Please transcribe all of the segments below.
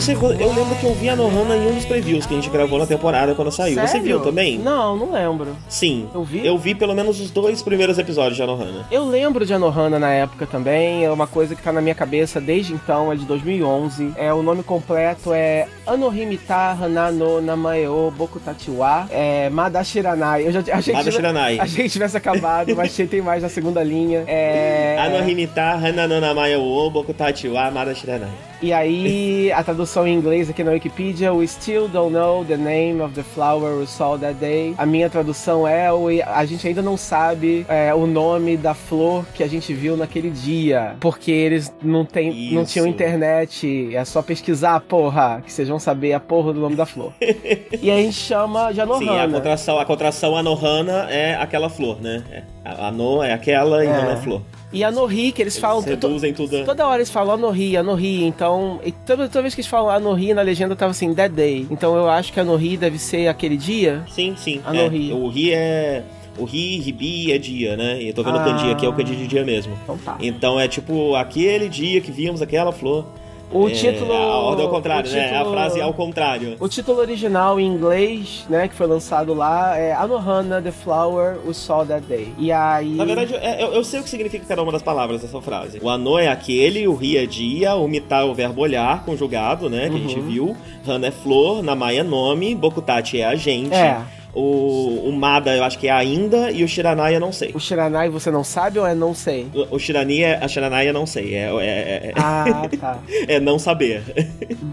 A você, que eu vi a Nohana em um dos previews que a gente gravou na temporada quando saiu. Você Sério? viu também? Não, não lembro. Sim. Eu vi? Eu vi pelo menos os dois primeiros episódios de Anohana. Eu lembro de Anohana na época também, é uma coisa que tá na minha cabeça desde então, é de 2011. É, o nome completo é Anohimita Hanano Namaeo Bokutachiwa é, Madashiranai. Eu já achei que, Madashiranai. achei que tivesse acabado, mas tem mais na segunda linha. É... Anohimita Hananonamaya wo Bokutachiwa Amada Shiranai. E aí, a tradução em inglês aqui na Wikipedia, We still don't know the name of the flower we saw that day. A minha tradução é, "We- a gente ainda não sabe é, o nome da flor que a gente viu naquele dia. Porque eles não, tem, não tinham internet, é só pesquisar, porra, que vocês vão saber a porra do nome da flor. e aí a gente chama de Sim, a Anohana. contração, a contração Anohana é aquela flor, né? É, a Ano é aquela e É. Hana é flor. E Anohi, que eles falam... to- Reduzem tudo. Toda hora eles falam Anohi, Anohi, então. E toda, toda vez que eles falam Anohi na legenda tava assim, That Day. Então eu acho que Anohi deve ser aquele dia. Sim, sim. Anohi. É, o Ri é. O Ri, Ribi é dia, né? E eu tô vendo o Ah. kanji aqui, é o kanji de dia mesmo. Então tá. Então é tipo aquele dia que vimos aquela flor. O É, título. A ordem ao contrário, o né? A título- frase ao contrário. O título original em inglês, né, que foi lançado lá, é Anohana, The Flower, We Saw That Day. E aí. Na verdade, é- eu, eu sei o que significa cada uma das palavras dessa frase. O ano é aquele, o ri é dia, o mita é o verbo olhar, conjugado, né? Que a gente Uhum. viu. Hana é flor, Namai é nome, Bokutachi é a gente. É. O, o Mada eu acho que é ainda, e o Shiranai eu não sei. O Shiranai você não sabe ou é não sei? O, o Shirani é. A Shiranai eu não sei. É, é, é, Ah, tá. é não saber.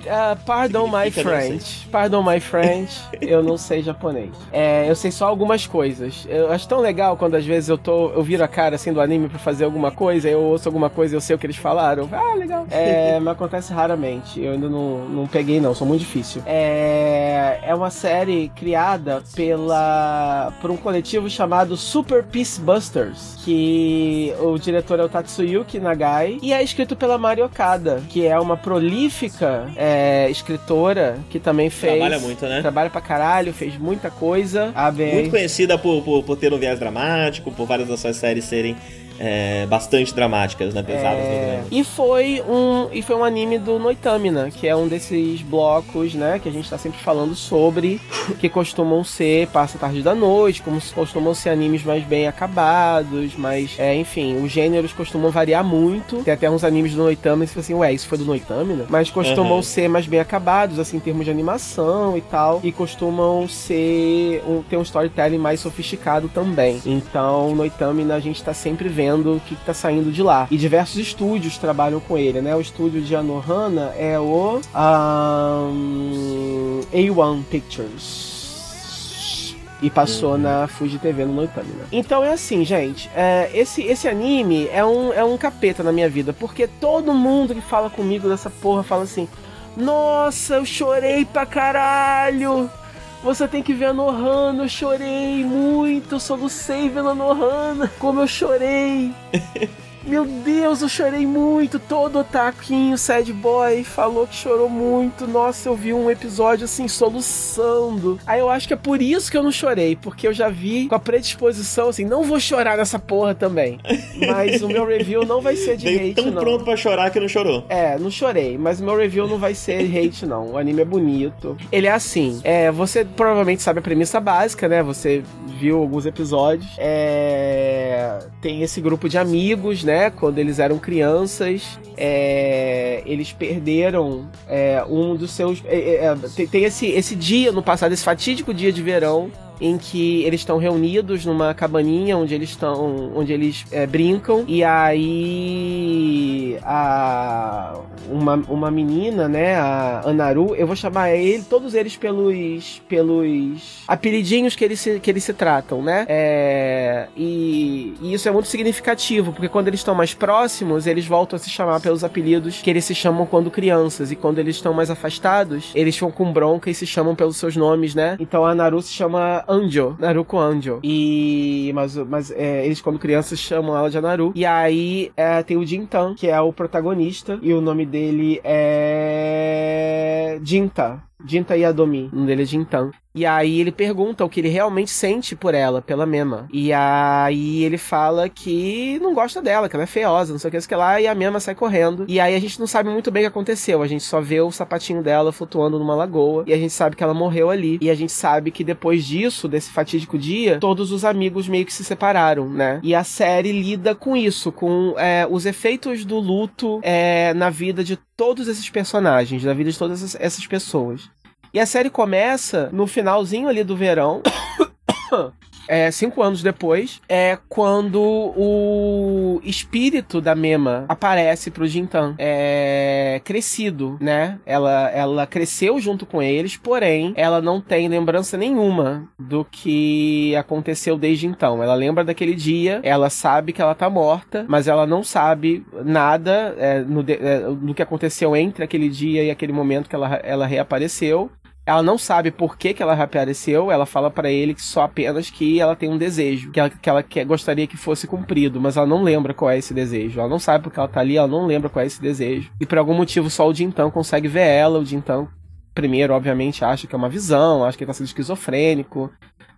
Ah, pardon my French. Pardon my French. Eu não sei japonês. É, eu sei só algumas coisas. Eu acho tão legal quando às vezes eu tô. Eu viro a cara assim do anime pra fazer alguma coisa, eu ouço alguma coisa e eu sei o que eles falaram. Ah, legal. É, mas acontece raramente. Eu ainda não, não peguei, não. Sou muito difícil. É, é uma série criada pela. por um coletivo chamado Super Peace Busters. Que o diretor é o Tatsuyuki Nagai. E é escrito pela Mari Okada, que é uma prolífica é, escritora que também fez. Trabalha muito, né? Trabalha pra caralho, fez muita coisa. Abre aí. Muito conhecida por, por, por ter um viés dramático, por várias das suas séries serem é, bastante dramáticas, né? Pesadas É, drama. e foi um e foi um anime do Noitamina, que é um desses blocos, né, que a gente tá sempre falando sobre, que costumam ser passa tarde da noite, como se costumam ser animes mais bem acabados, mas é, enfim, os gêneros costumam variar muito. Tem até uns animes do Noitamina que você fala assim, ué, isso foi do Noitamina? Mas costumam Uhum. ser mais bem acabados, assim, em termos de animação e tal, e costumam ser um, ter um storytelling mais sofisticado também. Então, Noitamina a gente tá sempre vendo o que, que tá saindo de lá. E diversos estúdios trabalham com ele, né? O estúdio de Anohana é o ahn, A1 Pictures. E passou na Fuji TV no Noitamina. Então é assim, gente. é, esse, esse anime é um, é um capeta na minha vida. Porque todo mundo que fala comigo dessa porra fala assim: Nossa, eu chorei pra caralho! Você tem que ver a Nohana, eu chorei muito, eu solucei vendo a Nohana, como eu chorei. Meu Deus, eu chorei muito. Todo otaquinho, sad boy, falou que chorou muito. Nossa, eu vi um episódio assim, soluçando. Aí eu acho que é por isso que eu não chorei, porque eu já vi com a predisposição assim, não vou chorar nessa porra também. Mas o meu review não vai ser de Veio hate, tão não. pronto pra chorar que não chorou. É, não chorei, mas o meu review não vai ser hate, não. O anime é bonito. Ele é assim: é, você provavelmente sabe a premissa básica, né? Você viu alguns episódios. É, tem esse grupo de amigos, né? Quando eles eram crianças, é, eles perderam é, um dos seus. é, é, é, tem tem esse, esse dia no passado, esse fatídico dia de verão. Em que eles estão reunidos numa cabaninha onde eles estão, onde eles é, brincam e aí a uma, uma menina, né, a Anaru, eu vou chamar ele, todos eles pelos pelos apelidinhos que eles se, que eles se tratam, né? É, e, e isso é muito significativo, porque quando eles estão mais próximos, eles voltam a se chamar pelos apelidos que eles se chamam quando crianças, e quando eles estão mais afastados, eles ficam com bronca e se chamam pelos seus nomes, né? Então a Naru se chama Anjo, Naruko Anjo. E mas, mas é, eles quando crianças chamam ela de Naru. E aí é, tem o Jintan, que é o protagonista, e o nome dele é Jinta. Jinta Yadomi, o nome dele é Jintan. E aí ele pergunta o que ele realmente sente por ela, pela Mema. E aí ele fala que não gosta dela, que ela é feiosa, não sei o que, sei que lá, e a Mema sai correndo. E aí a gente não sabe muito bem o que aconteceu, a gente só vê o sapatinho dela flutuando numa lagoa, e a gente sabe que ela morreu ali. E a gente sabe que depois disso, desse fatídico dia, todos os amigos meio que se separaram, né? E a série lida com isso, com é, os efeitos do luto é, na vida de todos esses personagens, na vida de todas essas pessoas. E a série começa no finalzinho ali do verão. É, cinco anos depois, é quando o espírito da Mema aparece pro Jintan. É crescido, né? Ela, ela cresceu junto com eles, porém, ela não tem lembrança nenhuma do que aconteceu desde então. Ela lembra daquele dia, ela sabe que ela tá morta, mas ela não sabe nada é, no, é, do que aconteceu entre aquele dia e aquele momento que ela, ela reapareceu. Ela não sabe por que, que ela reapareceu, ela fala para ele que só apenas que ela tem um desejo, que ela, que ela quer, gostaria que fosse cumprido, mas ela não lembra qual é esse desejo. Ela não sabe porque ela tá ali, ela não lembra qual é esse desejo. E por algum motivo só o Dintão consegue ver ela, o Dintão primeiro, obviamente, acha que é uma visão, acha que ele tá sendo esquizofrênico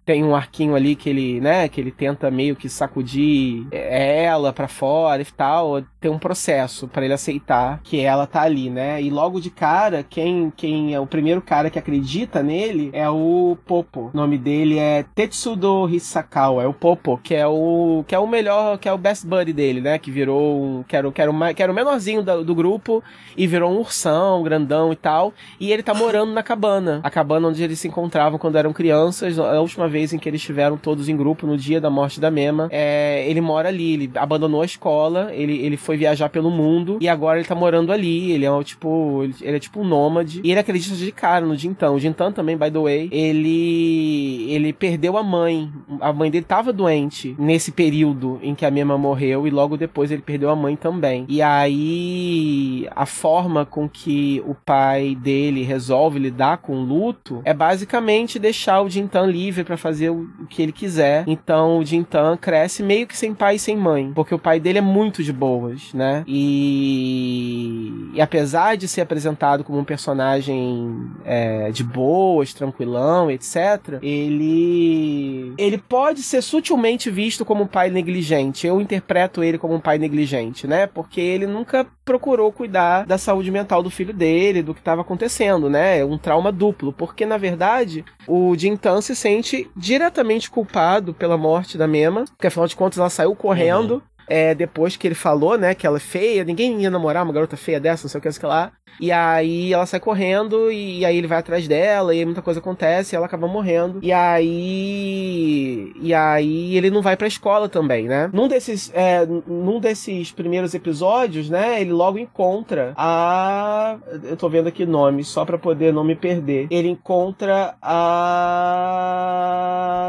tem um arquinho ali que ele, né, que ele tenta meio que sacudir ela para fora e tal. Tem um processo para ele aceitar que ela tá ali, né? E logo de cara, quem, quem é o primeiro cara que acredita nele é o Popo. O nome dele é Tetsudo Hisakawa, é o Popo, que é o que é o melhor, que é o best buddy dele, né? Que virou um, que era, que era, uma, que era o menorzinho do, do grupo e virou um ursão, grandão e tal. E ele tá morando na cabana, a cabana onde eles se encontravam quando eram crianças. A última vez vez em que eles estiveram todos em grupo no dia da morte da Mema. É, ele mora ali, ele abandonou a escola, ele, ele foi viajar pelo mundo e agora ele tá morando ali. Ele é tipo, ele, ele é tipo um nômade e ele acredita de cara no Jintan. O Jintan também, by the way, ele ele perdeu a mãe. A mãe dele tava doente nesse período em que a Mema morreu e logo depois ele perdeu a mãe também. E aí a forma com que o pai dele resolve lidar com o luto é basicamente deixar o Jintan livre para fazer fazer o que ele quiser. Então o Jintan cresce meio que sem pai e sem mãe, porque o pai dele é muito de boas, né? E, e apesar de ser apresentado como um personagem é, de boas, tranquilão, etc., ele ele pode ser sutilmente visto como um pai negligente. Eu interpreto ele como um pai negligente, né? Porque ele nunca procurou cuidar da saúde mental do filho dele, do que estava acontecendo, né? É um trauma duplo, porque na verdade o Jintan se sente diretamente culpado pela morte da Mema, porque afinal de contas ela saiu correndo. Uhum. É, depois que ele falou, né, que ela é feia, ninguém ia namorar uma garota feia dessa, não sei o que, não sei que lá. E aí ela sai correndo, e aí ele vai atrás dela, e muita coisa acontece, e ela acaba morrendo. E aí. E aí ele não vai pra escola também, né? Num desses, é, num desses primeiros episódios, né, ele logo encontra a. Eu tô vendo aqui nome, só pra poder não me perder. Ele encontra a.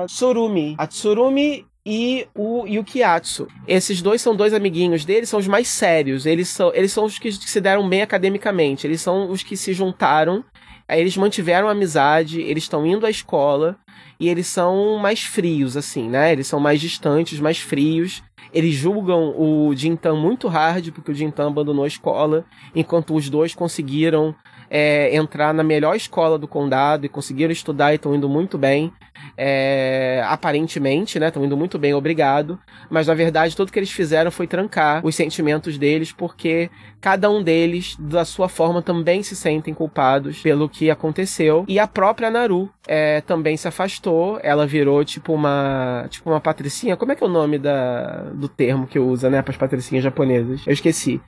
Tsurumi. A Tsurumi e o Yukiatsu. Esses dois são dois amiguinhos dele, são os mais sérios. Eles são, eles são os que se deram bem academicamente. Eles são os que se juntaram. Eles mantiveram amizade, eles estão indo à escola e eles são mais frios, assim, né? Eles são mais distantes, mais frios. Eles julgam o Jintan muito hard, porque o Jintan abandonou a escola, enquanto os dois conseguiram é, entrar na melhor escola do condado e conseguiram estudar e estão indo muito bem. É, aparentemente, né? Estão indo muito bem, obrigado. Mas na verdade, tudo que eles fizeram foi trancar os sentimentos deles, porque cada um deles, da sua forma, também se sentem culpados pelo que aconteceu. E a própria Naru é, também se afastou. Ela virou tipo uma. Tipo uma patricinha. Como é que é o nome da, do termo que usa, né? Para as patricinhas japonesas? Eu esqueci.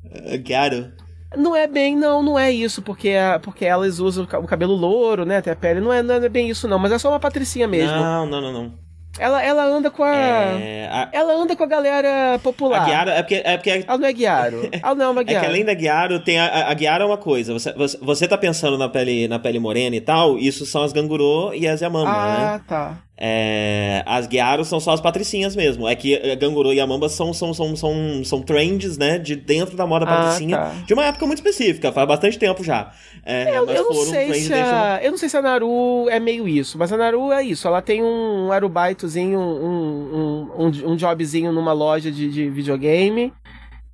Garo. Não é bem, não, não é isso, porque, porque elas usam o cabelo louro, né? Até a pele. Não é, não é bem isso, não, mas é só uma patricinha mesmo. Não, não, não, não. Ela, ela anda com a, É, a, Ela anda com a galera popular. a Guiaro é porque, é porque Ela não é Guiaro. Ela não é uma É que Guiaro. além da Guiaro, tem a, a, Guiaro é uma coisa. Você, você, você tá pensando na pele, na pele morena e tal, isso são as Ganguro e as Yamamba, né? Ah, tá. É, as Guiaro são só as patricinhas mesmo. É que a Ganguro e Yamamba são, são, são, são, são trends, né? De dentro da moda Ah, patricinha. tá. De uma época muito específica, faz bastante tempo já. É, Eu, eu não sei se a, eu não sei se a Naru é meio isso, mas a Naru é isso. Ela tem um arubaitozinho, um, um, um, um jobzinho numa loja de, de videogame.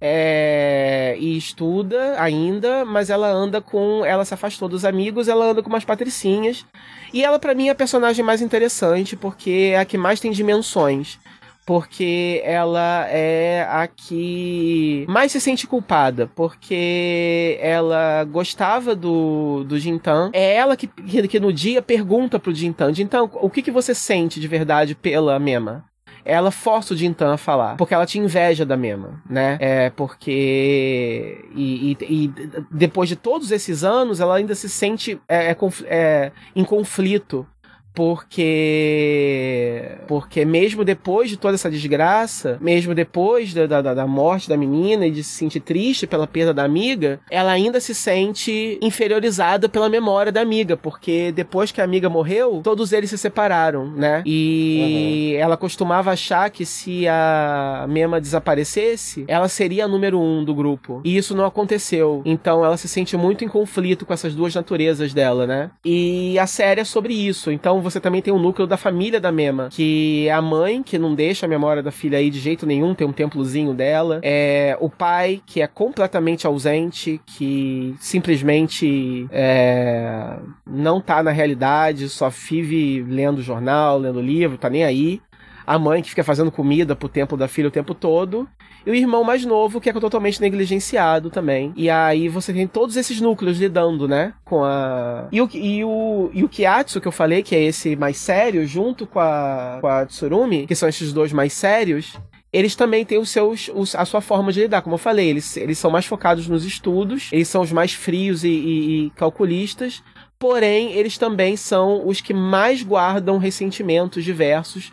É, e estuda ainda, mas ela anda com. Ela se afastou dos amigos, ela anda com umas patricinhas. E ela, pra mim, é a personagem mais interessante, porque é a que mais tem dimensões. Porque ela é a que mais se sente culpada. Porque ela gostava do, do Jintan. É ela que, que no dia pergunta pro Jintan: Jintan, o que, que você sente de verdade pela Mema? Ela força o Jintan a falar. Porque ela tinha inveja da Mema, né? É porque. E, e- e depois de todos esses anos, ela ainda se sente é, é é, em conflito. Porque. Porque mesmo depois de toda essa desgraça, mesmo depois da, da, da morte da menina e de se sentir triste pela perda da amiga, ela ainda se sente inferiorizada pela memória da amiga. Porque depois que a amiga morreu, todos eles se separaram, né? E ela costumava achar que se a Mema desaparecesse, ela seria a número um do grupo. E isso não aconteceu. Então ela se sente muito em conflito com essas duas naturezas dela, né? E a série é sobre isso. Então você também tem o núcleo da família da Mema, que é a mãe, que não deixa a memória da filha aí de jeito nenhum, tem um templozinho dela. É o pai, que é completamente ausente, que simplesmente é, não tá na realidade, só vive lendo jornal, lendo livro, tá nem aí a mãe que fica fazendo comida pro templo da filha o tempo todo, e o irmão mais novo que é totalmente negligenciado também. E aí você tem todos esses núcleos lidando, né, com a... E o, e o, e o Kiatsu, que eu falei, que é esse mais sério, junto com a, com a Tsurumi, que são esses dois mais sérios, eles também têm os seus, os- a sua forma de lidar. Como eu falei, eles, eles são mais focados nos estudos, eles são os mais frios e, e- e calculistas, porém, eles também são os que mais guardam ressentimentos diversos.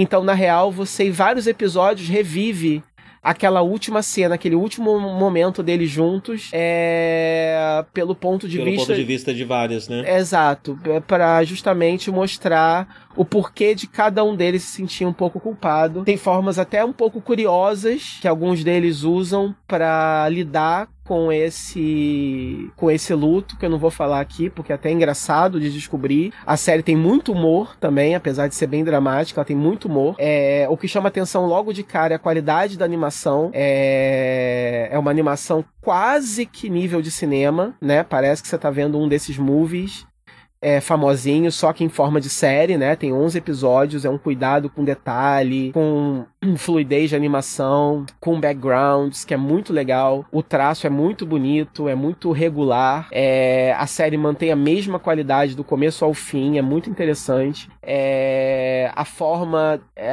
Então, na real, você em vários episódios revive aquela última cena, aquele último momento deles juntos, é, pelo ponto de Pelo vista. ponto de vista de vários, né? Exato, para justamente mostrar o porquê de cada um deles se sentir um pouco culpado. Tem formas até um pouco curiosas que alguns deles usam para lidar com esse com esse luto que eu não vou falar aqui porque é até engraçado de descobrir. A série tem muito humor também, apesar de ser bem dramática, ela tem muito humor. É, o que chama atenção logo de cara é a qualidade da animação. É, é uma animação quase que nível de cinema, né? Parece que você tá vendo um desses movies é, famosinho, só que em forma de série, né? Tem 11 episódios, é um cuidado com detalhe, com fluidez de animação, com backgrounds, que é muito legal. O traço é muito bonito, é muito regular. É, a série mantém a mesma qualidade do começo ao fim, é muito interessante. É, a forma é,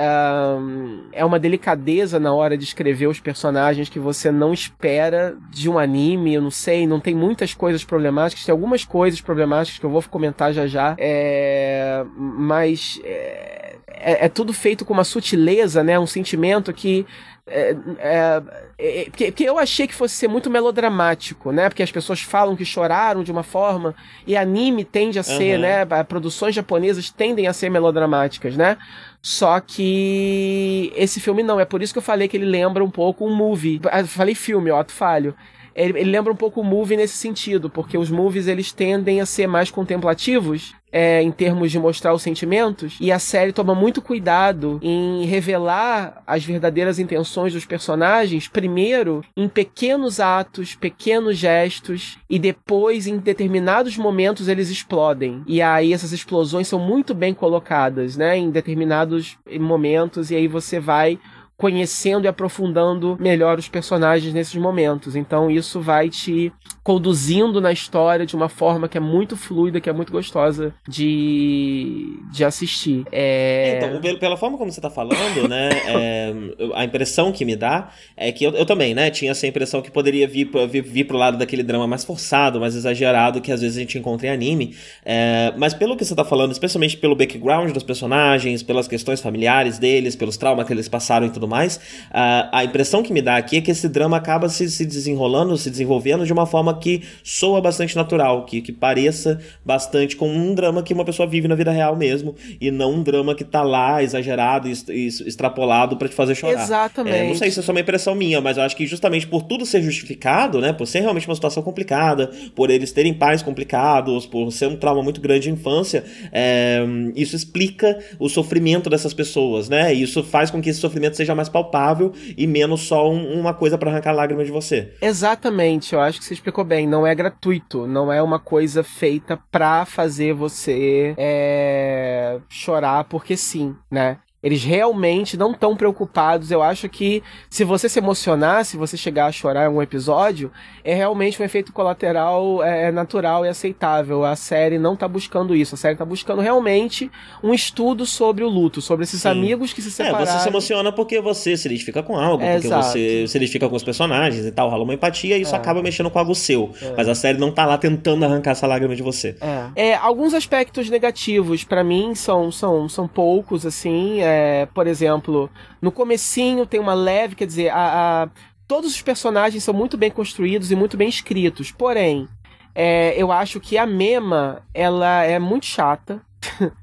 é uma delicadeza na hora de escrever os personagens que você não espera de um anime, eu não sei, não tem muitas coisas problemáticas, tem algumas coisas problemáticas que eu vou comentar já já, é, mas é, é- é tudo feito com uma sutileza, né, um sentimento que é, é, é, porque, porque eu achei que fosse ser muito melodramático, né? Porque as pessoas falam que choraram de uma forma e anime tende a ser, né? Produções japonesas tendem a ser melodramáticas, né? Só que esse filme não, é por isso que eu falei que ele lembra um pouco um movie. Eu falei filme, ó, tu falho. Ele, ele lembra um pouco o movie nesse sentido, porque os movies eles tendem a ser mais contemplativos é, em termos de mostrar os sentimentos, e a série toma muito cuidado em revelar as verdadeiras intenções dos personagens, primeiro em pequenos atos, pequenos gestos, e depois em determinados momentos eles explodem. E aí essas explosões são muito bem colocadas, né, em determinados momentos, e aí você vai conhecendo e aprofundando melhor os personagens nesses momentos. Então isso vai te conduzindo na história de uma forma que é muito fluida, que é muito gostosa de, de assistir. É... Então, pela forma como você tá falando, né, é, a impressão que me dá é que eu, eu, também, né, tinha essa impressão que poderia vir, vir, vir pro lado daquele drama mais forçado, mais exagerado que às vezes a gente encontra em anime. É, mas pelo que você tá falando, especialmente pelo background dos personagens, pelas questões familiares deles, pelos traumas que eles passaram e tudo mais, a, a impressão que me dá aqui é que esse drama acaba se, se desenrolando, se desenvolvendo de uma forma que soa bastante natural, que, que pareça bastante com um drama que uma pessoa vive na vida real mesmo, e não um drama que tá lá exagerado e, e extrapolado para te fazer chorar. Exatamente. É, não sei se é só uma impressão minha, mas eu acho que justamente por tudo ser justificado, né, por ser realmente uma situação complicada, por eles terem pais complicados, por ser um trauma muito grande de infância, é, isso explica o sofrimento dessas pessoas, né? E isso faz com que esse sofrimento seja mais palpável e menos só um, uma coisa para arrancar lágrimas de você. Exatamente, eu acho que você explicou bem. Não é gratuito, não é uma coisa feita pra fazer você é, chorar porque sim, né? Eles realmente não estão preocupados. Eu acho que se você se emocionar, se você chegar a chorar em um episódio, é realmente um efeito colateral é, é natural e aceitável. A série não está buscando isso. A série está buscando realmente um estudo sobre o luto, sobre esses Sim. amigos que se separaram. É, você se emociona porque você se identifica com algo, é, porque exato. você se identifica com os personagens e tal, rola uma empatia e isso é. acaba mexendo com algo seu. É. Mas a série não tá lá tentando arrancar essa lágrima de você. É. é alguns aspectos negativos para mim são, são, são poucos, assim. É, é, por exemplo, no comecinho tem uma leve, quer dizer, a, a, todos os personagens são muito bem construídos e muito bem escritos. Porém, é, eu acho que a Mema, ela é muito chata.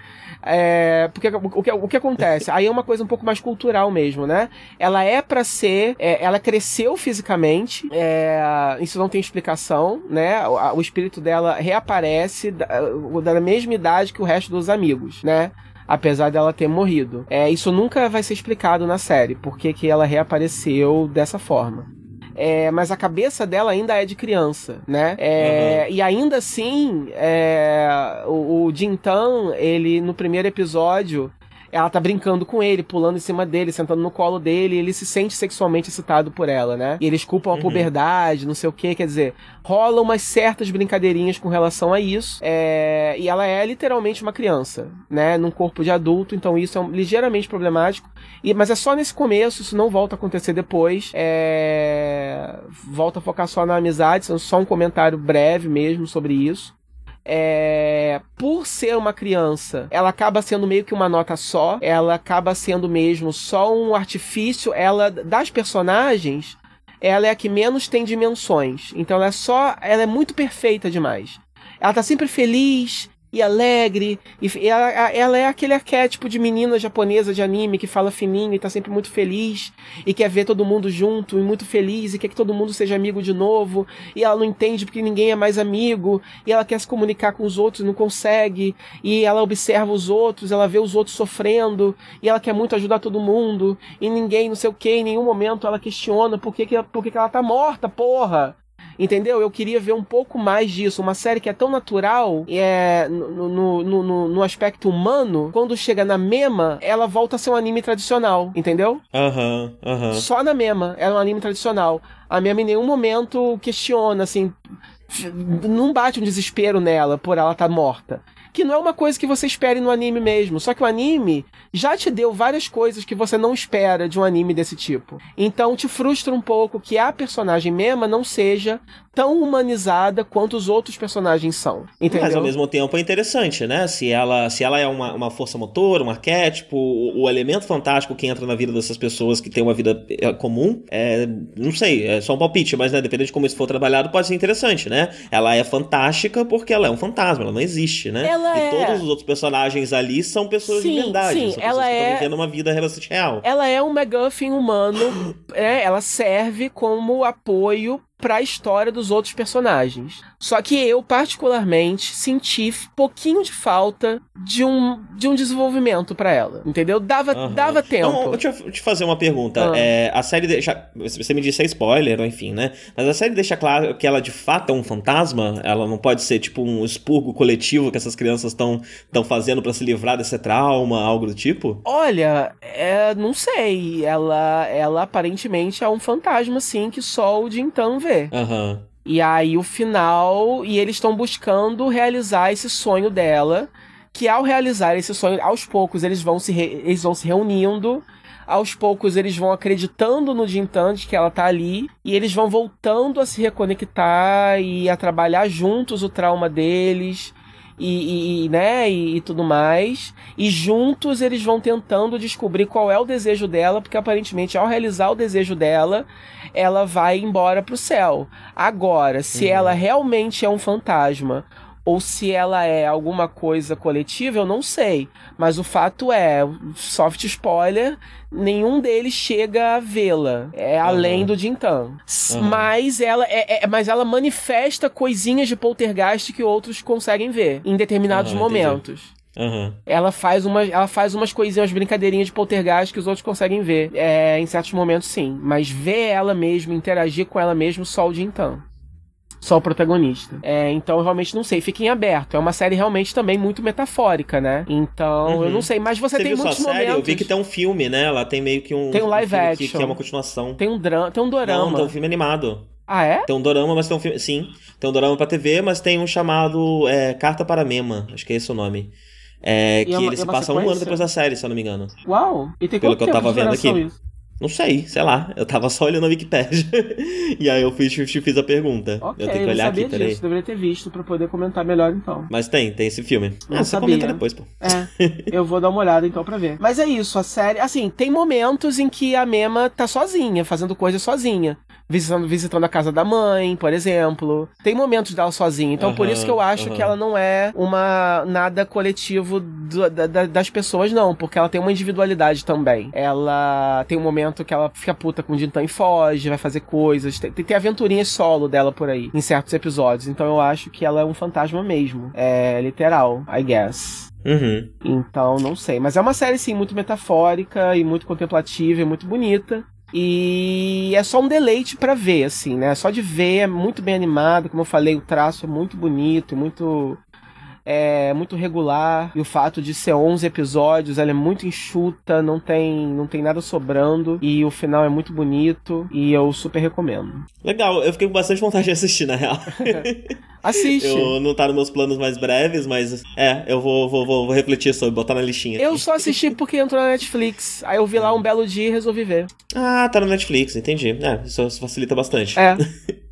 É, porque o que, o que acontece? Aí é uma coisa um pouco mais cultural mesmo, né? Ela é para ser. É, ela cresceu fisicamente, é, isso não tem explicação, né? O, o espírito dela reaparece da, da mesma idade que o resto dos amigos, né? Apesar dela ter morrido. É, isso nunca vai ser explicado na série, porque que ela reapareceu dessa forma. É, mas a cabeça dela ainda é de criança, né? É, uhum. E ainda assim, é, o, o Jintan, ele no primeiro episódio, ela tá brincando com ele, pulando em cima dele, sentando no colo dele, e ele se sente sexualmente excitado por ela, né? E eles culpam a uhum. puberdade, não sei o que, quer dizer, rolam umas certas brincadeirinhas com relação a isso, é... e ela é literalmente uma criança, né? Num corpo de adulto, então isso é um... ligeiramente problemático, e... mas é só nesse começo, isso não volta a acontecer depois, é... volta a focar só na amizade, só um comentário breve mesmo sobre isso é, por ser uma criança, ela acaba sendo meio que uma nota só, ela acaba sendo mesmo só um artifício, ela das personagens, ela é a que menos tem dimensões. Então ela é só, ela é muito perfeita demais. Ela tá sempre feliz, e alegre. E ela, ela, é aquele arquétipo de menina japonesa de anime que fala fininho e tá sempre muito feliz e quer ver todo mundo junto e muito feliz e quer que todo mundo seja amigo de novo. E ela não entende porque ninguém é mais amigo e ela quer se comunicar com os outros e não consegue. E ela observa os outros, ela vê os outros sofrendo e ela quer muito ajudar todo mundo e ninguém, não sei o que, em nenhum momento ela questiona por que, que, por que, que ela tá morta, porra. Entendeu? Eu queria ver um pouco mais disso. Uma série que é tão natural é, no, no, no, no aspecto humano, quando chega na mema, ela volta a ser um anime tradicional. Entendeu? Aham, uhum, aham. Uhum. Só na mema, é um anime tradicional. A mema em nenhum momento questiona, assim. Não bate um desespero nela por ela estar tá morta que não é uma coisa que você espere no anime mesmo. Só que o anime já te deu várias coisas que você não espera de um anime desse tipo. Então te frustra um pouco que a personagem Mema não seja tão humanizada quanto os outros personagens são. Entendeu? Mas ao mesmo tempo é interessante, né? Se ela, se ela é uma, uma força motor, um arquétipo, o, o, elemento fantástico que entra na vida dessas pessoas que têm uma vida é, comum, é, não sei, é só um palpite, mas né, dependendo de como isso for trabalhado, pode ser interessante, né? Ela é fantástica porque ela é um fantasma, ela não existe, né? Ela e é... todos os outros personagens ali são pessoas sim, de verdade, sim, são ela pessoas é... que estão vivendo uma vida relativamente real. Ela é um MacGuffin humano, é, ela serve como apoio pra história dos outros personagens. Só que eu, particularmente, senti pouquinho de falta de um, de um desenvolvimento para ela. Entendeu? Dava, uhum. dava tempo. Não, deixa eu te fazer uma pergunta. É, a série deixa. Você me disse é spoiler, enfim, né? Mas a série deixa claro que ela de fato é um fantasma? Ela não pode ser tipo um expurgo coletivo que essas crianças estão fazendo para se livrar desse trauma, algo do tipo? Olha, é, não sei. Ela, ela aparentemente é um fantasma, sim, que só o Jintan vê. Aham. Uhum. E aí o final. E eles estão buscando realizar esse sonho dela. Que ao realizar esse sonho, aos poucos eles vão se, re, eles vão se reunindo. Aos poucos eles vão acreditando no Jintan de que ela tá ali. E eles vão voltando a se reconectar e a trabalhar juntos o trauma deles e, e, né, e, e, tudo mais. E juntos eles vão tentando descobrir qual é o desejo dela, porque aparentemente ao realizar o desejo dela, ela vai embora pro céu. Agora, se uhum. ela realmente é um fantasma ou se ela é alguma coisa coletiva, eu não sei. Mas o fato é, soft spoiler, nenhum deles chega a vê-la. É uhum. além do Jintan. Uhum. Mas ela é, é, mas ela manifesta coisinhas de poltergeist que outros conseguem ver em determinados uhum, momentos. Uhum. Ela faz uma, ela faz umas coisinhas, umas brincadeirinhas de poltergeist que os outros conseguem ver. É, em certos momentos, sim. Mas ver ela mesmo, interagir com ela mesmo, só o Jintan só o protagonista. É, então eu realmente não sei, fiquem aberto. É uma série realmente também muito metafórica, né? Então uhum. eu não sei, mas você, você tem muitos sua momentos. Série? Eu vi que tem um filme, né? Ela tem meio que um Tem um live um action, que, que, é uma continuação. Tem um drama, tem um dorama. Não, tem um filme animado. Ah, é? Tem um dorama, mas tem um filme. Sim, tem um dorama pra TV, mas tem um chamado é, Carta para Mema. Acho que é esse o nome. É, que é uma, ele se é passa sequência? um ano depois da série, se eu não me engano. Uau! E tem Pelo que eu tava vendo aqui. Isso? Não sei, sei lá. Eu tava só olhando a Wikipedia. e aí eu fiz, fiz a pergunta. Okay, eu tenho que olhar aqui, disso, peraí. deveria ter visto pra poder comentar melhor então. Mas tem, tem esse filme. Não ah, sabia. você comenta depois, pô. É, eu vou dar uma olhada então pra ver. Mas é isso, a série. Assim, tem momentos em que a Mema tá sozinha, fazendo coisas sozinha visitando, visitando a casa da mãe, por exemplo. Tem momentos dela sozinha. Então, uhum, por isso que eu acho uhum. que ela não é uma nada coletivo do, da, das pessoas, não. Porque ela tem uma individualidade também. Ela tem um momento que ela fica puta com o Dintan e foge, vai fazer coisas. Tem, tem aventurinhas solo dela por aí, em certos episódios. Então eu acho que ela é um fantasma mesmo. É literal, I guess. Uhum. Então, não sei. Mas é uma série, sim, muito metafórica e muito contemplativa e muito bonita. E é só um deleite para ver, assim, né? Só de ver, é muito bem animado, como eu falei, o traço é muito bonito, muito é muito regular e o fato de ser 11 episódios, ela é muito enxuta, não tem, não tem nada sobrando e o final é muito bonito e eu super recomendo. Legal, eu fiquei com bastante vontade de assistir, na real. Assiste. Eu não tá nos meus planos mais breves, mas é, eu vou, vou, vou, vou refletir sobre, botar na listinha. Eu só assisti porque entrou na Netflix. Aí eu vi lá um belo dia e resolvi ver. Ah, tá no Netflix, entendi. É, isso facilita bastante. É.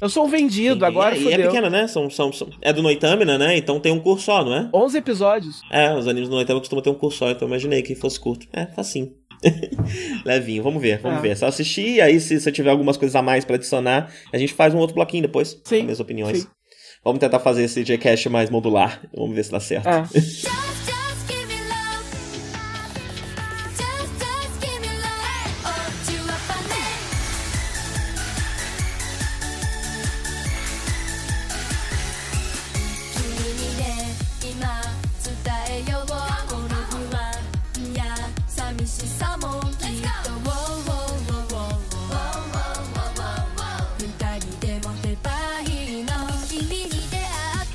Eu sou um vendido, agora e, é pequena, né? São, são, são, é do Noitamina, né? Então tem um curso só, não é? 11 episódios. É, os animes do Noitamina costumam ter um curso só, então imaginei que fosse curto. É, facinho. Levinho, vamos ver, vamos é. ver. Só assistir, aí se você tiver algumas coisas a mais para adicionar, a gente faz um outro bloquinho depois. Sim. Com minhas opiniões. Sim. Vamos tentar fazer esse Jcast mais modular. Vamos ver se dá certo. É.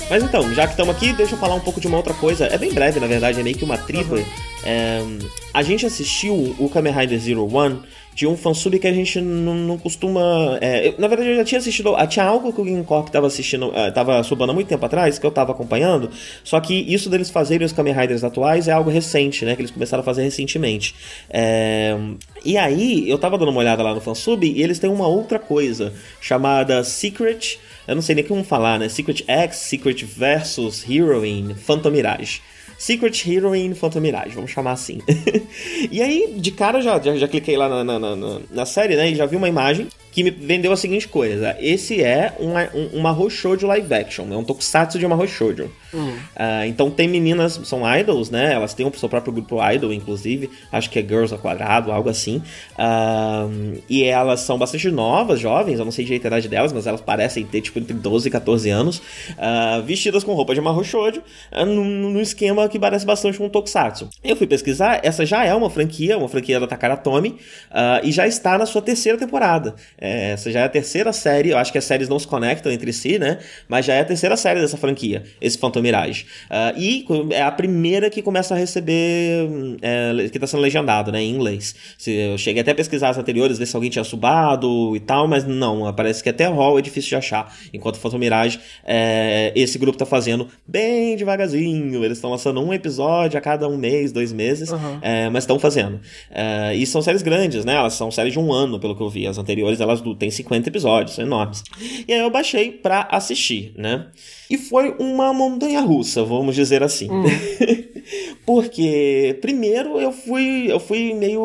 Mas então, já que estamos aqui, deixa eu falar um pouco de uma outra coisa. É bem breve, na verdade, é meio que uma trivia. É, a gente assistiu o Kamen Rider Zero One de um fansub que a gente não, não costuma. É, eu, na verdade, eu já tinha assistido. Ah, tinha algo que o Game Corp tava assistindo, uh, tava subando há muito tempo atrás, que eu tava acompanhando. Só que isso deles fazerem os Kamen Riders atuais é algo recente, né? Que eles começaram a fazer recentemente. É, e aí, eu tava dando uma olhada lá no fansub e eles têm uma outra coisa chamada Secret. Eu não sei nem como falar, né? Secret X, Secret versus Heroine, Phantom Mirage. Secret Heroine Phantom Mirage, vamos chamar assim. e aí, de cara, já, já, já cliquei lá na, na, na, na, série, né? E já vi uma imagem que me vendeu a seguinte coisa: esse é uma, um, uma live action, é um tokusatsu de uma Hoshoujo. Hum. Uh, então tem meninas, são idols, né? Elas têm o seu próprio grupo idol, inclusive. Acho que é Girls ao Quadrado, algo assim. Uh, e elas são bastante novas, jovens, eu não sei direito a idade delas, mas elas parecem ter tipo entre 12 e 14 anos. Uh, vestidas com roupa de Mahou Shoujo, num, esquema que parece bastante com um Tokusatsu. Eu fui pesquisar, essa já é uma franquia, uma franquia da Takara Tomy, e já está na sua terceira temporada. É, essa já é a terceira série, eu acho que as séries não se conectam entre si, né? Mas já é a terceira série dessa franquia, esse Phantom Mirage. Uh, e é a primeira que começa a receber. É, que está sendo legendado, né? Em inglês. Eu cheguei até a pesquisar as anteriores, ver se alguém tinha subado e tal, mas não. Parece que até Hall é difícil de achar. Enquanto Phantom Mirage, é, esse grupo está fazendo bem devagarzinho. Eles estão lançando um episódio a cada um mês, dois meses, uhum. mas estão fazendo. É, e são séries grandes, né? Elas são séries de um ano, pelo que eu vi. As anteriores, elas têm 50 episódios, são enormes. E aí eu baixei pra assistir, né? E foi uma montanha russa, vamos dizer assim. Hum. Porque, primeiro, eu fui, eu fui meio.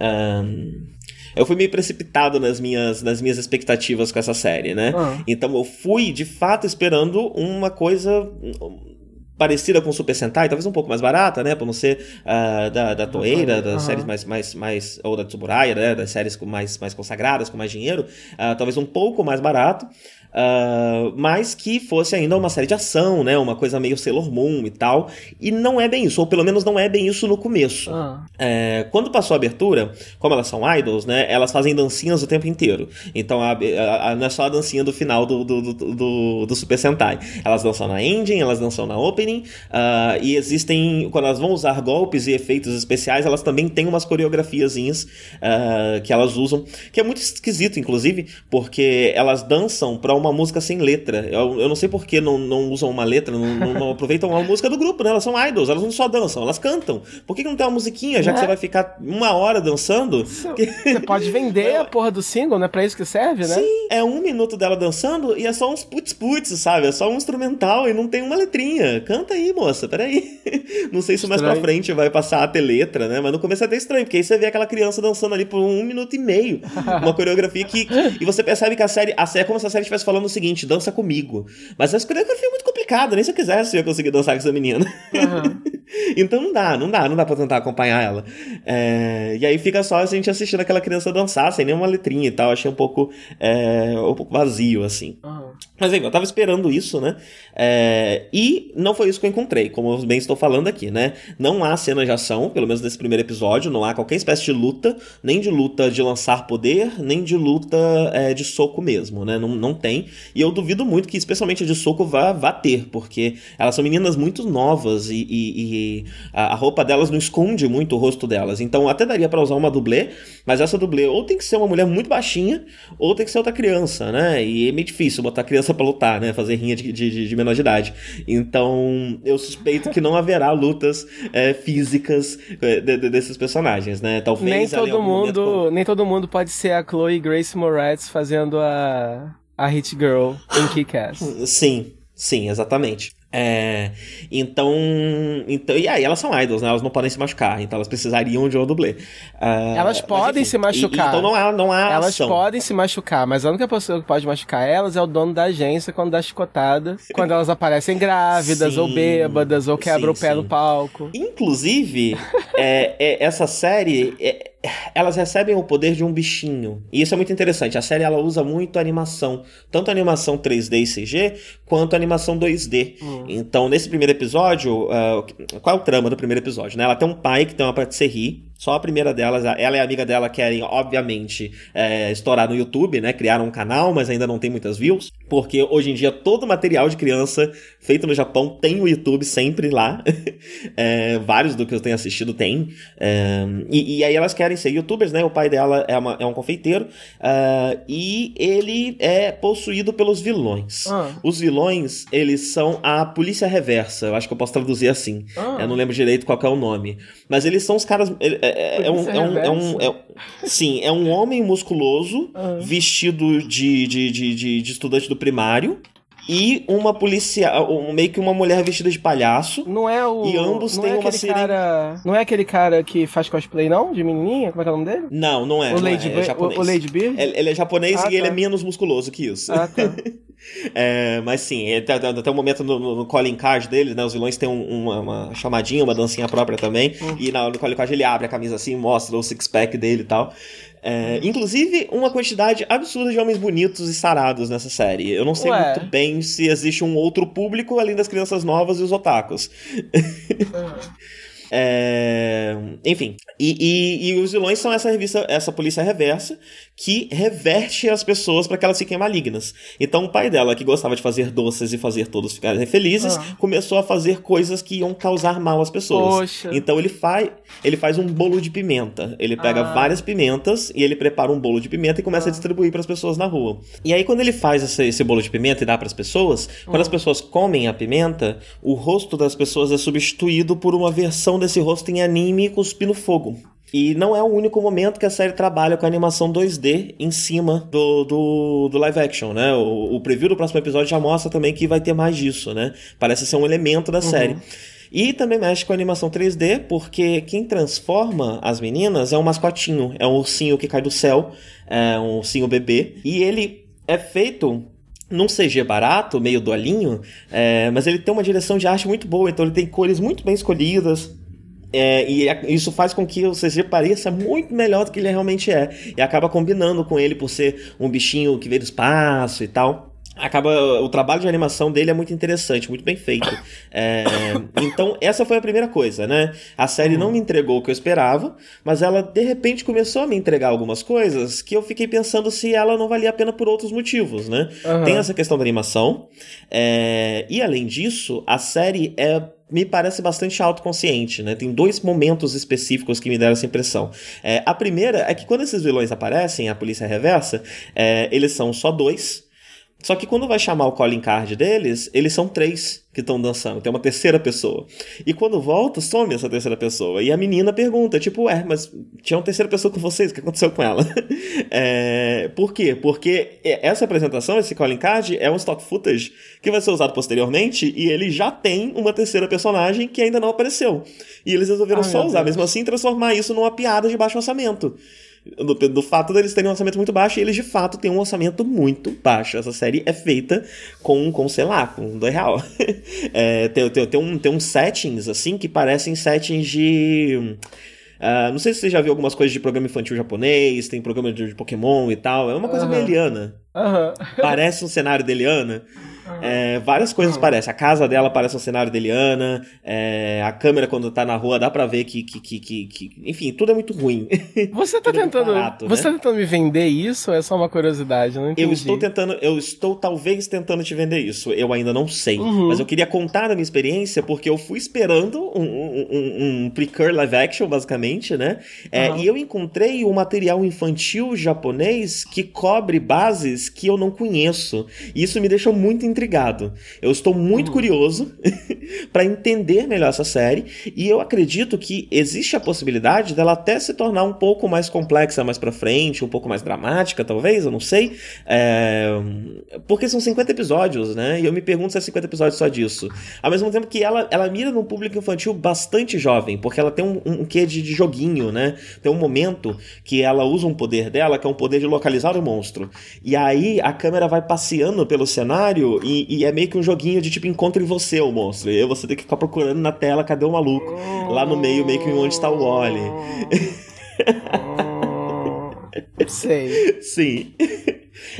Um, eu fui meio precipitado nas minhas, nas minhas expectativas com essa série, né? Ah. Então eu fui, de fato, esperando uma coisa parecida com Super Sentai, talvez um pouco mais barata, né? Por não ser uh, da, da Toeira, das uhum. séries mais, mais, mais. ou da Tsuburaya, né? Das séries com mais, mais consagradas, com mais dinheiro. Uh, talvez um pouco mais barato. Uh, mas que fosse ainda uma série de ação, né? Uma coisa meio Sailor Moon e tal. E não é bem isso, ou pelo menos não é bem isso no começo. Ah. É, quando passou a abertura, como elas são idols, né? Elas fazem dancinhas o tempo inteiro. Então a, a, a, não é só a dancinha do final do, do, do, do, Super Sentai. Elas dançam na ending, elas dançam na opening. Uh, e existem, quando elas vão usar golpes e efeitos especiais, elas também têm umas coreografiazinhas uh, que elas usam, que é muito esquisito, inclusive, porque elas dançam pra uma música sem letra. Eu, eu não sei por que não, não usam uma letra, não, não, não aproveitam a música do grupo, né? Elas são idols, elas não só dançam, elas cantam. Por que, que não tem uma musiquinha, já é. que você vai ficar uma hora dançando? Você pode vender a porra do single, né? Pra isso que serve, né? Sim, é um minuto dela dançando e é só uns putz-putz, sabe? É só um instrumental e não tem uma letrinha. Canta aí, moça, peraí. Não sei se estranho. mais pra frente vai passar a ter letra, né? Mas no começo é até estranho, porque aí você vê aquela criança dançando ali por um minuto e meio. Uma coreografia que. E você percebe que a série. A série é como se a série estivesse falando o seguinte: dança comigo. Mas essa coreografia é muito complicada, nem se eu quisesse eu ia conseguir dançar com essa menina. Uhum. então não dá, não dá, não dá pra tentar acompanhar ela. É... E aí fica só a gente assistindo aquela criança dançar sem nenhuma letrinha e tal. Achei um pouco, é... um pouco vazio, assim. Uhum. Mas enfim, eu tava esperando isso, né? É... E não foi isso que eu encontrei, como eu bem estou falando aqui, né? Não há cena de ação, pelo menos nesse primeiro episódio, não há qualquer espécie de luta, nem de luta de lançar poder, nem de luta é, de soco mesmo, né? Não, não tem. E eu duvido muito que, especialmente a de soco, vá, vá ter, porque elas são meninas muito novas e, e, e a, roupa delas não esconde muito o rosto delas. Então até daria para usar uma dublê, mas essa dublê ou tem que ser uma mulher muito baixinha, ou tem que ser outra criança, né? E é meio difícil botar criança pra lutar, né? Fazer rinha de, de, de menor de idade. Então eu suspeito que não haverá lutas é, físicas é, de, de, desses personagens, né? Talvez nem todo mundo, momento... nem todo mundo pode ser a Chloe Grace Moretz fazendo a a Hit Girl em Kick-Ass. Sim, sim, exatamente. É, então, então, e aí elas são idols, né? Elas não podem se machucar, então elas precisariam de um dublê. Uh, elas podem enfim, se machucar. E, então não há, não há Elas ação. podem se machucar, mas a única pessoa que pode machucar elas é o dono da agência quando dá chicotada, quando elas aparecem grávidas sim, ou bêbadas ou quebram sim, o pé sim. no palco. Inclusive, é, é, essa série é, elas recebem o poder de um bichinho. E isso é muito interessante. A série ela usa muito animação, tanto animação 3D e CG, quanto animação 2D. Hum. Então, nesse primeiro episódio, uh, qual é o trama do primeiro episódio? Né? Ela tem um pai que tem uma patisserie só a primeira delas, ela e a amiga dela querem, obviamente, é, estourar no YouTube, né? Criaram um canal, mas ainda não tem muitas views. Porque hoje em dia todo material de criança feito no Japão tem o YouTube sempre lá. é, vários do que eu tenho assistido tem. É, e, e, aí elas querem ser youtubers, né? O pai dela é, uma, é um confeiteiro. Uh, e ele é possuído pelos vilões. Ah. Os vilões, eles são a polícia reversa. Eu acho que eu posso traduzir assim. Ah. Eu não lembro direito qual é o nome. Mas eles são os caras. É, é, é, um, é, um, é, um, é, Sim, é um homem musculoso, uhum. vestido de, de, de, de, de estudante do primário. E uma policial, meio que uma mulher vestida de palhaço. Não é o. E ambos não têm é uma cara. Não é aquele cara que faz cosplay, não? De menininha? Como é que é o nome dele? Não, não é. o, Lady é, é japonês. o, o Lady Bird? Ele, ele é japonês Ah, e ele tá. é menos musculoso que isso. Ah, tá. É, mas sim, até, até o momento no, no, no calling card dele, né? Os vilões têm um- uma, uma chamadinha, uma dancinha própria também. Hum. E na, no calling card ele abre a camisa assim, mostra o six-pack dele e tal. É, inclusive, uma quantidade absurda de homens bonitos e sarados nessa série. Eu não sei Ué. muito bem se existe um outro público além das crianças novas e os otakus. É, enfim, e, e- e os vilões são essa revista, essa polícia reversa que reverte as pessoas para que elas fiquem malignas. Então o pai dela, que gostava de fazer doces e fazer todos ficarem felizes, Ah. começou a fazer coisas que iam causar mal às pessoas. Poxa. Então ele faz, ele faz um bolo de pimenta. Ele pega Ah. várias pimentas e ele prepara um bolo de pimenta e começa a distribuir para as pessoas na rua. E aí quando ele faz esse, esse bolo de pimenta e dá para as pessoas, quando as pessoas comem a pimenta, o rosto das pessoas é substituído por uma versão desse rosto em anime cuspindo fogo. E não é o único momento que a série trabalha com a animação 2D em cima do, do, do live action, né? O, o preview do próximo episódio já mostra também que vai ter mais disso, né? Parece ser um elemento da série. E também mexe com a animação 3D, porque quem transforma as meninas é um mascotinho, é um ursinho que cai do céu, é um ursinho bebê, e ele é feito num CG barato, meio dolinho, é, mas ele tem uma direção de arte muito boa, então ele tem cores muito bem escolhidas. É, e isso faz com que o CG pareça muito melhor do que ele realmente é. E acaba combinando com ele por ser um bichinho que veio do espaço e tal. Acaba. O trabalho de animação dele é muito interessante, muito bem feito. É, então, essa foi a primeira coisa, né? A série não me entregou o que eu esperava, mas ela de repente começou a me entregar algumas coisas que eu fiquei pensando se ela não valia a pena por outros motivos, né? Aham. Tem essa questão da animação. é, e além disso, a série é. Me parece bastante autoconsciente, né? Tem dois momentos específicos que me deram essa impressão. É, a primeira é que quando esses vilões aparecem, a polícia reversa, é, eles são só dois. Só que quando vai chamar o calling card deles, eles são três que estão dançando. Tem uma terceira pessoa. E quando volta, some essa terceira pessoa. E a menina pergunta, tipo, ué, mas tinha uma terceira pessoa com vocês, o que aconteceu com ela? É, por quê? Porque essa apresentação, esse calling card, é um stock footage que vai ser usado posteriormente e ele já tem uma terceira personagem que ainda não apareceu. E eles resolveram Ai, só usar, Deus. mesmo assim, transformar isso numa piada de baixo orçamento. Do, do fato deles terem um orçamento muito baixo, e eles de fato têm um orçamento muito baixo. Essa série é feita com, com sei lá, com dois real. É, tem, tem, tem, um, tem uns settings, assim, que parecem settings de. ah, não sei se você já viu algumas coisas de programa infantil japonês, tem programa de, de Pokémon e tal. É uma coisa meio Aham. Eliana. Parece um cenário de Eliana. É, várias coisas parecem. A casa dela parece um cenário de Eliana. é, a câmera, quando tá na rua, dá pra ver que. que, que, que- que- enfim, tudo é muito ruim. Você tá muito tentando. barato, você né? tá tentando me vender isso ou é só uma curiosidade? Eu não entendi. Eu estou tentando, eu estou talvez tentando te vender isso. Eu ainda não sei. Uhum. Mas eu queria contar a minha experiência porque eu fui esperando um, um, um, um precur live action, basicamente, né? É, Aham. E eu encontrei um material infantil japonês que cobre bases que eu não conheço. E isso me deixou muito intrigado. Eu estou muito Uhum. curioso para entender melhor essa série. E eu acredito que existe a possibilidade dela até se tornar um pouco mais complexa mais pra frente, um pouco mais dramática, talvez, eu não sei. É, Porque são 50 episódios, né? E eu me pergunto se é 50 episódios só disso. Ao mesmo tempo que ela, ela mira num público infantil bastante jovem, porque ela tem um, um quê de, de joguinho, né? Tem um momento que ela usa um poder dela, que é um poder de localizar o monstro. E aí a câmera vai passeando pelo cenário e, e é meio que um joguinho de tipo encontre você o monstro. E aí você tem que ficar procurando na tela cadê o maluco. Lá no meio, meio que onde está o Wally. Sei. Sim.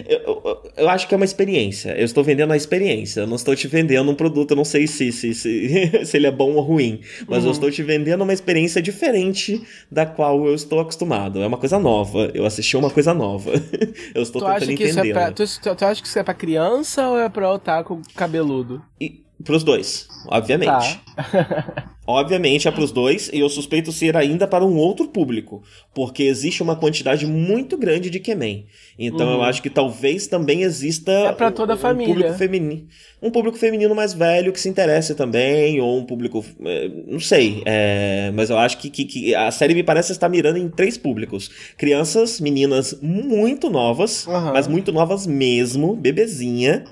Eu, eu- eu acho que é uma experiência. Eu estou vendendo a experiência. Eu não estou te vendendo um produto. Eu não sei se, se, se, se ele é bom ou ruim. Mas eu Uhum. estou te vendendo uma experiência diferente da qual eu estou acostumado. É uma coisa nova. Eu assisti uma coisa nova. Eu estou Tu tentando acha, que isso é entender. pra, tu, tu- tu acha que isso é pra criança ou é pra otaku cabeludo? E pros dois, obviamente. Tá. Obviamente é pros dois, e eu suspeito ser ainda para um outro público, porque existe uma quantidade muito grande de Kemen. Então Uhum. eu acho que talvez também exista É pra toda a um, família. um público feminino, um público feminino mais velho que se interesse também, ou um público, eh, não sei, é, mas eu acho que, que, que a série me parece estar mirando em três públicos: crianças, meninas muito novas, Aham. mas muito novas mesmo, bebezinha.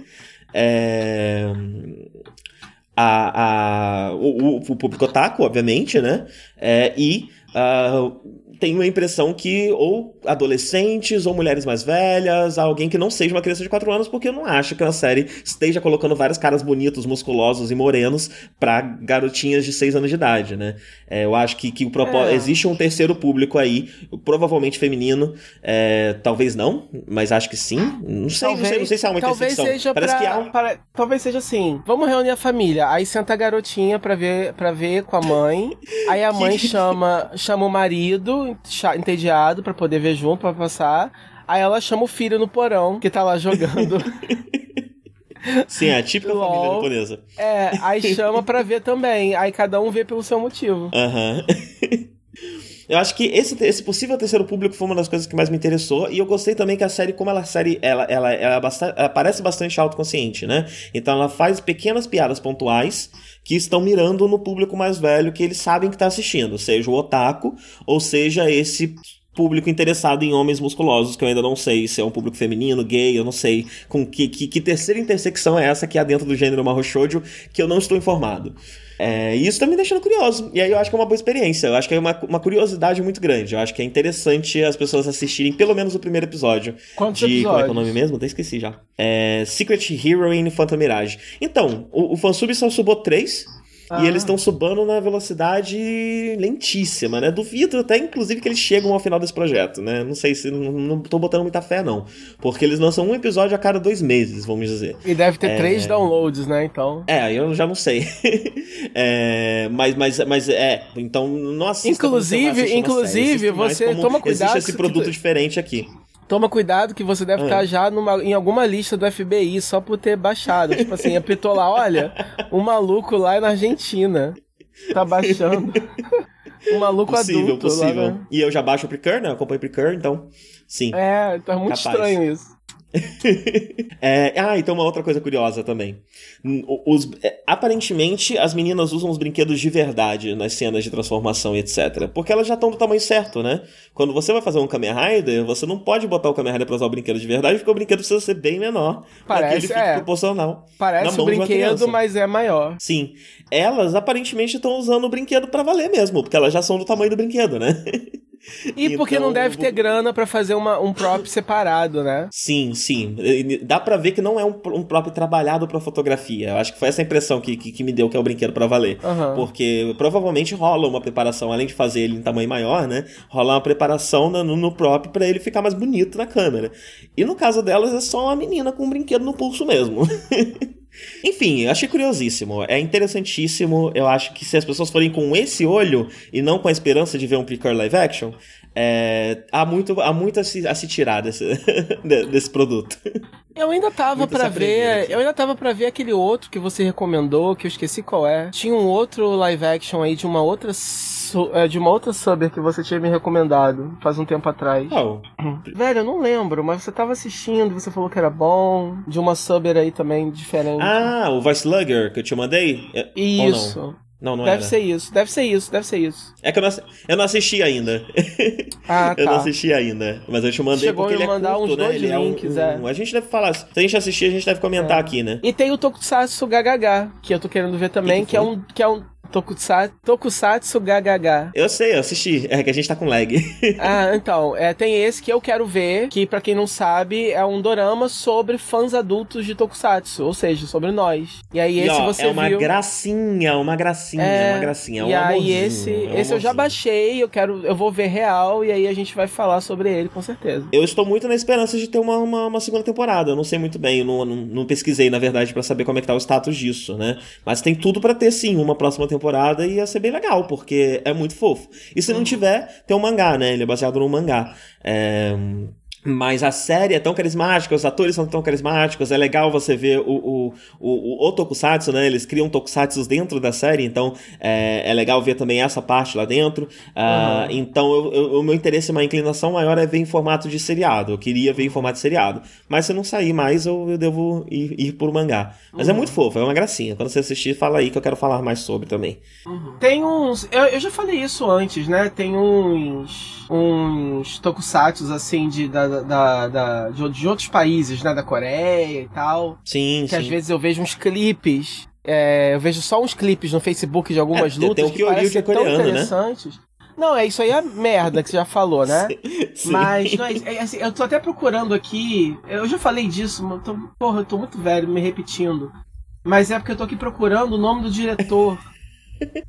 É, a, a, o, o público otaku, obviamente, né? É, e uh, tenho a impressão que ou adolescentes ou mulheres mais velhas, alguém que não seja uma criança de 4 anos, porque eu não acho que a série esteja colocando vários caras bonitos, musculosos e morenos pra garotinhas de 6 anos de idade, né? É, eu acho que, que o propósito. É. Existe um terceiro público aí, provavelmente feminino, é, talvez não, mas acho que sim. Não sei, talvez, não sei, não sei se há uma talvez Seja Parece pra, que há um... para, talvez seja assim. Vamos reunir a família. Aí senta a garotinha pra ver, pra ver com a mãe. Aí a mãe chama, chama o marido entediado para poder ver junto, para passar. Aí ela chama o filho no porão, que tá lá jogando. Sim, é a típica LOL. família japonesa. É, aí chama pra ver também. Aí cada um vê pelo seu motivo. Aham. Uhum. Eu acho que esse, esse possível terceiro público foi uma das coisas que mais me interessou. E eu gostei também que a série, como ela, série, ela, ela, ela, bastante, ela parece bastante autoconsciente, né? Então ela faz pequenas piadas pontuais que estão mirando no público mais velho que eles sabem que está assistindo, seja o otaku, ou seja esse público interessado em homens musculosos, que eu ainda não sei se é um público feminino, gay, eu não sei com que, que, que terceira intersecção é essa que há dentro do gênero Mahou Shoujo, que eu não estou informado. É, e isso tá me deixando curioso. E aí eu acho que é uma boa experiência. Eu acho que é uma, uma curiosidade muito grande. Eu acho que é interessante as pessoas assistirem pelo menos o primeiro episódio. Quantos de, episódios? Como é que é o nome mesmo? Até esqueci já. É, Secret Heroine Phantom Mirage. Então, o, o fansub só subiu 3. Ah. E eles estão subindo na velocidade lentíssima, né? Duvido até, inclusive, que eles chegam ao final desse projeto, né? Não sei se. Não, não tô botando muita fé, não. Porque eles lançam um episódio a cada dois meses, vamos dizer. E deve ter é... três downloads, né? Então. É, eu já não sei. é, mas, mas, mas é. Então, nossa. Inclusive, inclusive, você toma cuidado. Existe esse produto diferente aqui. Toma cuidado que você deve estar ah. já numa, em alguma lista do FBI só por ter baixado. tipo assim, apitou lá, olha, um maluco lá na Argentina tá baixando. um maluco possível, adulto. Possível, lá, né? E eu já baixo o Precur, né? Eu acompanho o Precur, então sim. É, tá muito capaz. estranho isso. é, ah, então uma outra coisa curiosa também. Os, é, aparentemente, as meninas usam os brinquedos de verdade nas cenas de transformação e etc. Porque elas já estão do tamanho certo, né? Quando você vai fazer um Kamen Rider, você não pode botar o Kamen Rider pra usar o brinquedo de verdade, porque o brinquedo precisa ser bem menor. Parece, é. proporcional. Parece o brinquedo, mas é maior. Sim. Elas aparentemente estão usando o brinquedo para valer mesmo, porque elas já são do tamanho do brinquedo, né? E então, porque não deve ter grana para fazer uma, um prop separado, né? Sim, sim. Dá para ver que não é um, um prop trabalhado para fotografia. Eu acho que foi essa impressão que, que, que me deu que é o brinquedo para valer. Uhum. Porque provavelmente rola uma preparação, além de fazer ele em tamanho maior, né? Rola uma preparação no, no prop para ele ficar mais bonito na câmera. E no caso delas é só uma menina com um brinquedo no pulso mesmo. Enfim, eu achei curiosíssimo. É interessantíssimo. Eu acho que se as pessoas forem com esse olho e não com a esperança de ver um Precure live action, é, há muito, há muito a, se, a se tirar desse, desse produto. Eu ainda tava para ver. Eu ainda tava para ver aquele outro que você recomendou, que eu esqueci qual é. Tinha um outro live action aí de uma outra é, de uma outra subir que você tinha me recomendado faz um tempo atrás. Oh. Velho, eu não lembro, mas você tava assistindo, você falou que era bom. De uma subir aí também diferente. Ah, o Vice Slugger que eu te mandei? É, Isso. Não, não deve era. ser isso, deve ser isso, deve ser isso. É que eu não, eu não assisti ainda. Ah, tá. eu não tá. assisti ainda. Mas eu te mandei Chegou porque ele é mandar curto, uns né? dois ele links, é, um, um, é A gente deve falar. Se a gente assistir, a gente deve comentar é. aqui, né? E tem o Tokusatsu GHH, que eu tô querendo ver também, que, que, que é um que é um Tokusatsu, Tokusatsu GHH. Eu sei, eu assisti. É que a gente tá com lag. ah, então. É, tem esse que eu quero ver, que para quem não sabe, é um dorama sobre fãs adultos de Tokusatsu, ou seja, sobre nós. E aí esse e, ó, você é uma viu... gracinha, uma gracinha, é, uma gracinha. É um e aí esse, é um esse eu já baixei, eu quero, eu vou ver real e aí a gente vai falar sobre ele com certeza. Eu estou muito na esperança de ter uma, uma, uma segunda temporada. Eu não sei muito bem, eu não, não, não pesquisei na verdade para saber como é que tá o status disso, né? Mas tem tudo para ter sim uma próxima temporada temporada ia ser bem legal, porque é muito fofo. E se não uhum. tiver, tem um mangá, né? Ele é baseado no mangá. É... Mas a série é tão carismática, os atores são tão carismáticos, é legal você ver o, o, o, o Tokusatsu, né? Eles criam Tokusatsu dentro da série, então é, é legal ver também essa parte lá dentro. Uh, uhum. Então eu, eu, o meu interesse, uma inclinação maior é ver em formato de seriado. Eu queria ver em formato de seriado. Mas se não sair mais, eu, eu devo ir, ir por mangá. Mas é uhum. é muito fofo, é uma gracinha. Quando você assistir, fala aí que eu quero falar mais sobre também. Uhum. Tem uns. Eu, eu já falei isso antes, né? Tem uns. uns Tokusatsu assim de. Da, da, da de, de, outros países, né? Da Coreia e tal. Sim, que sim. às vezes eu vejo uns clipes. É, eu vejo só uns clipes no Facebook de algumas É, lutas tem o que Kyoryu parecem que é tão coreano, né? interessantes. Não, é isso aí é merda que você já falou, né? Sim. Mas, não, é, é, assim, eu tô até procurando aqui. Eu já falei disso, mas tô, porra, eu tô muito velho me repetindo. Mas é porque eu tô aqui procurando o nome do diretor.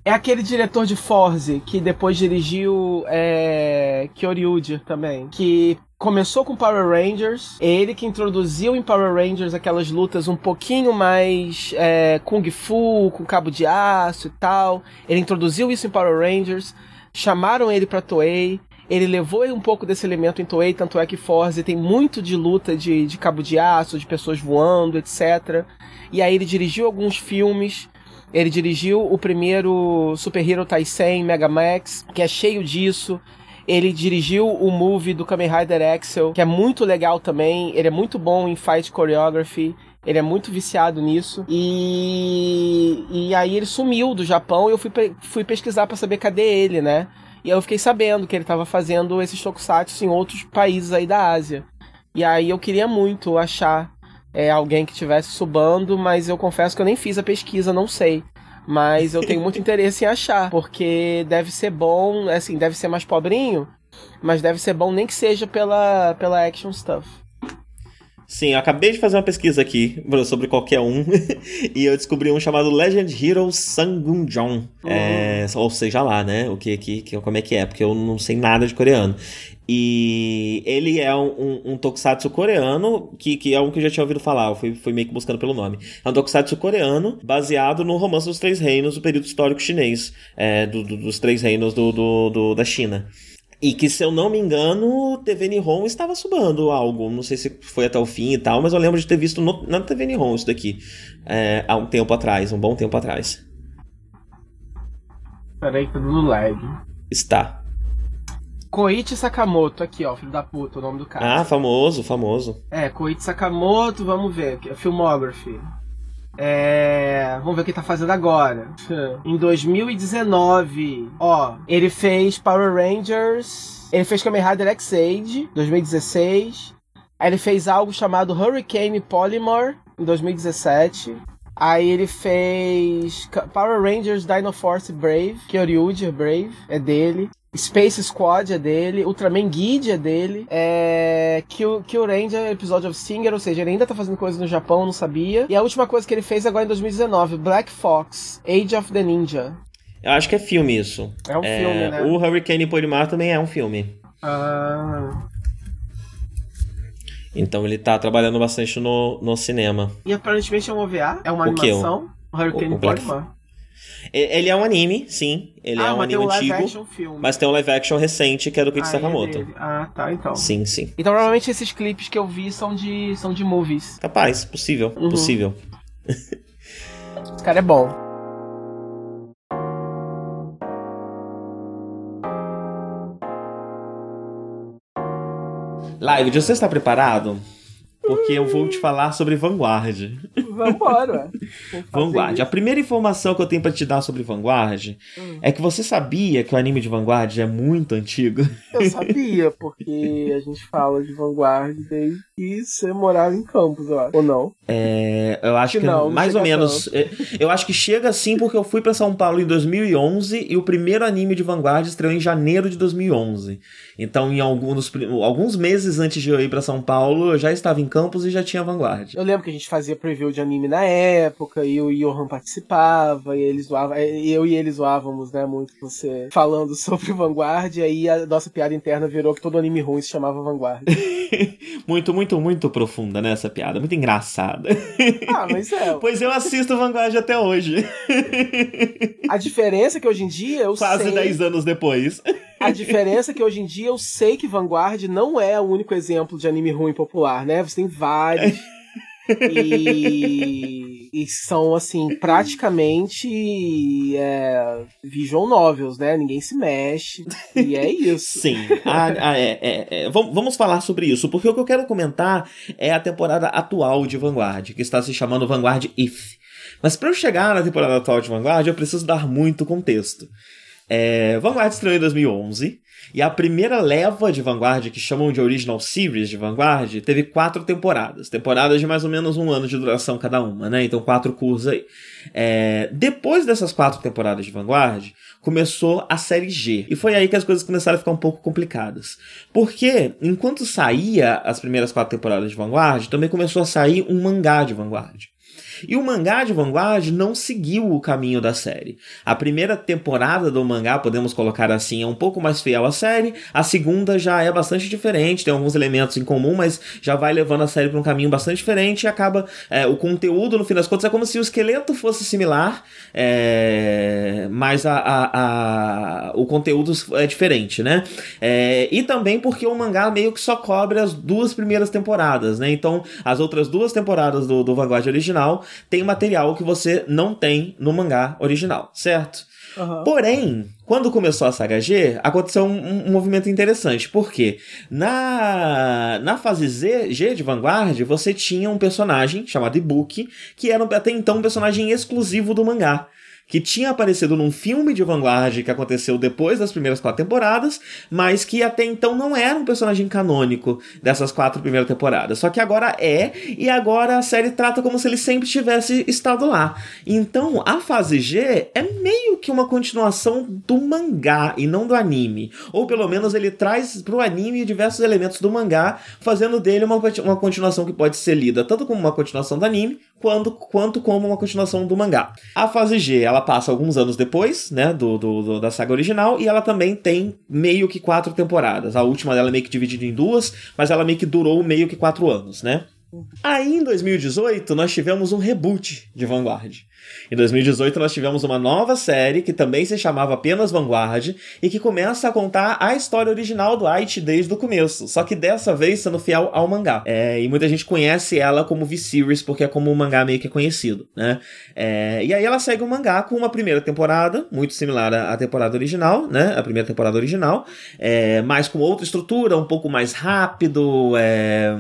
É aquele diretor de Forze que depois dirigiu é, Kyoryuger também. Que começou com Power Rangers. É ele que introduziu em Power Rangers aquelas lutas um pouquinho mais é, Kung Fu, com cabo de aço e tal. Ele introduziu isso em Power Rangers. Chamaram ele pra Toei. Ele levou um pouco desse elemento em Toei, tanto é que Forze tem muito de luta de, de cabo de aço, de pessoas voando, etc. E aí ele dirigiu alguns filmes. Ele dirigiu o primeiro Super Hero Taisen Mega Max, que é cheio disso. Ele dirigiu o movie do Kamen Rider Axel, que é muito legal também. Ele é muito bom em fight choreography. Ele é muito viciado nisso. E, e aí ele sumiu do Japão e eu fui, fui pesquisar pra saber cadê ele, né? E aí eu fiquei sabendo que ele tava fazendo esses tokusatsu em outros países aí da Ásia. E aí eu queria muito achar é, alguém que estivesse subando, mas eu confesso que eu nem fiz a pesquisa, não sei. Mas eu tenho muito interesse em achar, porque deve ser bom, assim, deve ser mais pobrinho, mas deve ser bom nem que seja pela, pela action stuff. Sim, eu acabei de fazer uma pesquisa aqui sobre qualquer um e eu descobri um chamado Legend Hero Sangunjong. É, ou seja lá, né? O que, que, que- como é que é? Porque eu não sei nada de coreano. E ele é um, um, um tokusatsu coreano, que, que é um que eu já tinha ouvido falar, eu fui, fui meio que buscando pelo nome. É um tokusatsu coreano, baseado no romance dos Três Reinos do período histórico chinês, é, do- do- dos Três Reinos do, do- da China. E que, se eu não me engano, TV Nihon estava subando algo. Não sei se foi até o fim e tal, mas eu lembro de ter visto no- na TV Nihon isso daqui. é, há um tempo atrás, um bom tempo atrás. Peraí que tá dando lag. Está. Koichi Sakamoto, aqui ó, filho da puta, o nome do cara. Ah, famoso, famoso. É, Koichi Sakamoto, vamos ver, Filmography. É, vamos ver o que tá fazendo agora. Em 2019, ó, ele fez Power Rangers, ele fez Kamen Rider X-Age, 2016. Aí ele fez algo chamado Hurricane Polymer, em 2017. Aí ele fez Power Rangers Dino Force Brave, Kyoryuger Brave, é dele. Space Squad é dele, Ultraman Guide é dele, é... Kill, Kill Ranger Episode of Singer, ou seja, ele ainda tá fazendo coisas no Japão, não sabia. E a última coisa que ele fez agora em 2019, Black Fox, Age of the Ninja. Eu acho que é filme isso. É um filme, né? O Hurricane Polimar também é um filme. Ah... Então ele tá trabalhando bastante no, no cinema. E aparentemente é um OVA? É uma O animação? Hurricane O- o Black. E- Ele é um anime, sim. Ele ah, é um anime um antigo. Mas tem um live action recente que é do Koichi Ah, é Sakamoto. dele. Ah, tá, então. sim, sim. Então provavelmente esses clipes que eu vi são de, são de movies. Capaz, possível, Uhum. possível. Esse cara é bom. Live, você está preparado? Porque eu vou te falar sobre Vanguard. Vambora. Vanguard. A primeira informação que eu tenho pra te dar sobre Vanguard Hum. é que você sabia que o anime de Vanguard é muito antigo. Eu sabia, porque a gente fala de Vanguard desde que você morava em Campos, eu acho. Ou não? É, eu acho que, Não, não mais ou menos. é, Eu acho que chega assim porque eu fui pra São Paulo em 2011 e o primeiro anime de Vanguard estreou em janeiro de 2011. Então, em alguns, alguns meses antes de eu ir pra São Paulo, eu já estava em Campos e já tinha Vanguard. Eu lembro que a gente fazia preview de anime na época, e o Johan participava, e eles zoavam, eu e ele zoávamos, né, muito você falando sobre Vanguard, e aí a nossa piada interna virou que todo anime ruim se chamava Vanguard. muito, muito, muito profunda, né, essa piada. Muito engraçada. ah, mas é. Pois eu assisto Vanguard até hoje. A diferença é que hoje em dia eu Quase sei. 10 anos depois. A diferença é que hoje em dia eu sei que Vanguard não é o único exemplo de anime ruim popular, né? Você tem vários. e, e são, assim, praticamente é, visual novels, né? Ninguém se mexe. E é isso. Sim. Ah, ah, é, é, é. Vam- Vamos falar sobre isso, porque o que eu quero comentar é a temporada atual de Vanguard, que está se chamando Vanguard If. Mas para eu chegar na temporada atual de Vanguard, eu preciso dar muito contexto. É, Vanguard estreou em 2011. E a primeira leva de Vanguard, que chamam de Original Series de Vanguard, teve quatro temporadas. Temporadas de mais ou menos um ano de duração cada uma, né? Então, quatro cursos aí. É, depois dessas quatro temporadas de Vanguard, começou a série G. E foi aí que as coisas começaram a ficar um pouco complicadas. Porque, enquanto saía as primeiras quatro temporadas de Vanguard, também começou a sair um mangá de Vanguard. E o mangá de Vanguard não seguiu o caminho da série. A primeira temporada do mangá, podemos colocar assim, é um pouco mais fiel à série. A segunda já é bastante diferente, tem alguns elementos em comum, mas já vai levando a série para um caminho bastante diferente e acaba. É, o conteúdo, no fim das contas, é como se o esqueleto fosse similar, é, mas a, a, a, o conteúdo é diferente, né? É, e também porque o mangá meio que só cobre as duas primeiras temporadas, né? Então, as outras duas temporadas do, do Vanguard original tem material que você não tem no mangá original, certo? Uhum. Porém, quando começou a saga G, aconteceu um, um, movimento interessante, porque na, na fase Z, G de Vanguard, você tinha um personagem chamado Ibuki, que era até então um personagem exclusivo do mangá que tinha aparecido num filme de Vanguard que aconteceu depois das primeiras quatro temporadas, mas que até então não era um personagem canônico dessas quatro primeiras temporadas. Só que agora é, e agora a série trata como se ele sempre tivesse estado lá. Então, a fase G é meio que uma continuação do mangá e não do anime. Ou pelo menos ele traz pro anime diversos elementos do mangá, fazendo dele uma, uma continuação que pode ser lida tanto como uma continuação do anime, quanto, quanto como uma continuação do mangá. A fase G, ela passa alguns anos depois, né, do, do, do, da saga original, e ela também tem meio que quatro temporadas. A última dela é meio que dividida em duas, mas ela meio que durou meio que quatro anos, né? Aí em 2018 nós tivemos um reboot de Vanguard. Em 2018, nós tivemos uma nova série que também se chamava apenas Vanguard e que começa a contar a história original do Aichi desde o começo, só que dessa vez sendo fiel ao mangá. É, e muita gente conhece ela como V-Series porque é como um mangá meio que é conhecido, né? É, e aí ela segue o mangá com uma primeira temporada, muito similar à temporada original, né? A primeira temporada original, é, mas com outra estrutura, um pouco mais rápido. É,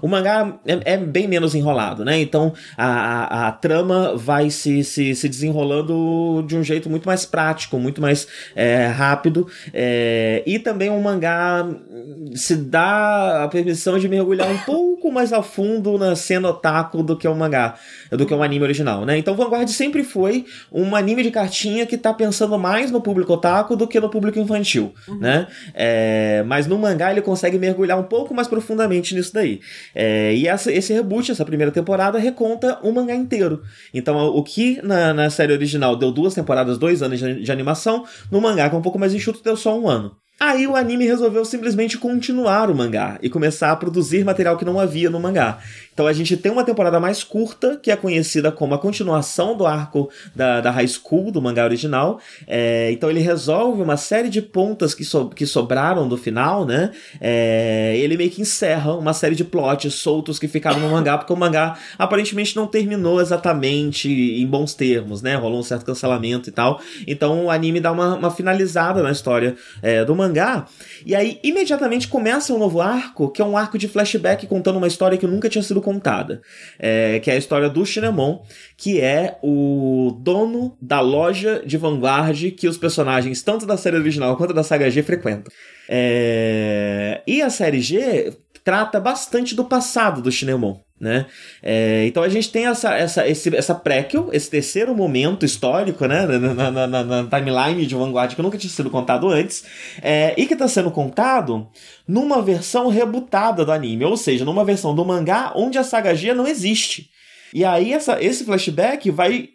o mangá é, é, bem menos enrolado, né? Então a, a, a trama vai se, se, se desenrolando de um jeito muito mais prático, muito mais é, rápido. É, e também o mangá se dá a permissão de mergulhar um pouco mais a fundo na cena otaku do que o mangá, do que o anime original, né? Então Vanguard sempre foi um anime de cartinha que tá pensando mais no público otaku do que no público infantil, uhum. né? É, mas no mangá ele consegue mergulhar um pouco mais profundamente nisso daí. É, e essa, esse reboot, essa primeira temporada, reconta o mangá inteiro. Então o que na, na série original deu duas temporadas, dois anos de, de animação, no mangá, que é um pouco mais enxuto, deu só um ano. Aí o anime resolveu simplesmente continuar o mangá e começar a produzir material que não havia no mangá. Então a gente tem uma temporada mais curta, que é conhecida como a continuação do arco da, da High School, do mangá original. É, então ele resolve uma série de pontas que, so, que sobraram do final, né? É, ele meio que encerra uma série de plots soltos que ficaram no mangá, porque o mangá aparentemente não terminou exatamente em bons termos, né? Rolou um certo cancelamento e tal. Então o anime dá uma, uma finalizada na história é, do mangá. E aí imediatamente começa um novo arco, que é um arco de flashback contando uma história que nunca tinha sido contada, é, que é a história do Shinemon, que é o dono da loja de Vanguard que os personagens, tanto da série original quanto da saga G, frequentam. É... E a série G trata bastante do passado do Shinemon. Né? É, então a gente tem essa, essa, esse, essa prequel, esse terceiro momento histórico né? na, na, na, na timeline de Vanguard que nunca tinha sido contado antes, é, e que está sendo contado numa versão rebutada do anime, ou seja, numa versão do mangá onde a saga G não existe. E aí essa, esse flashback vai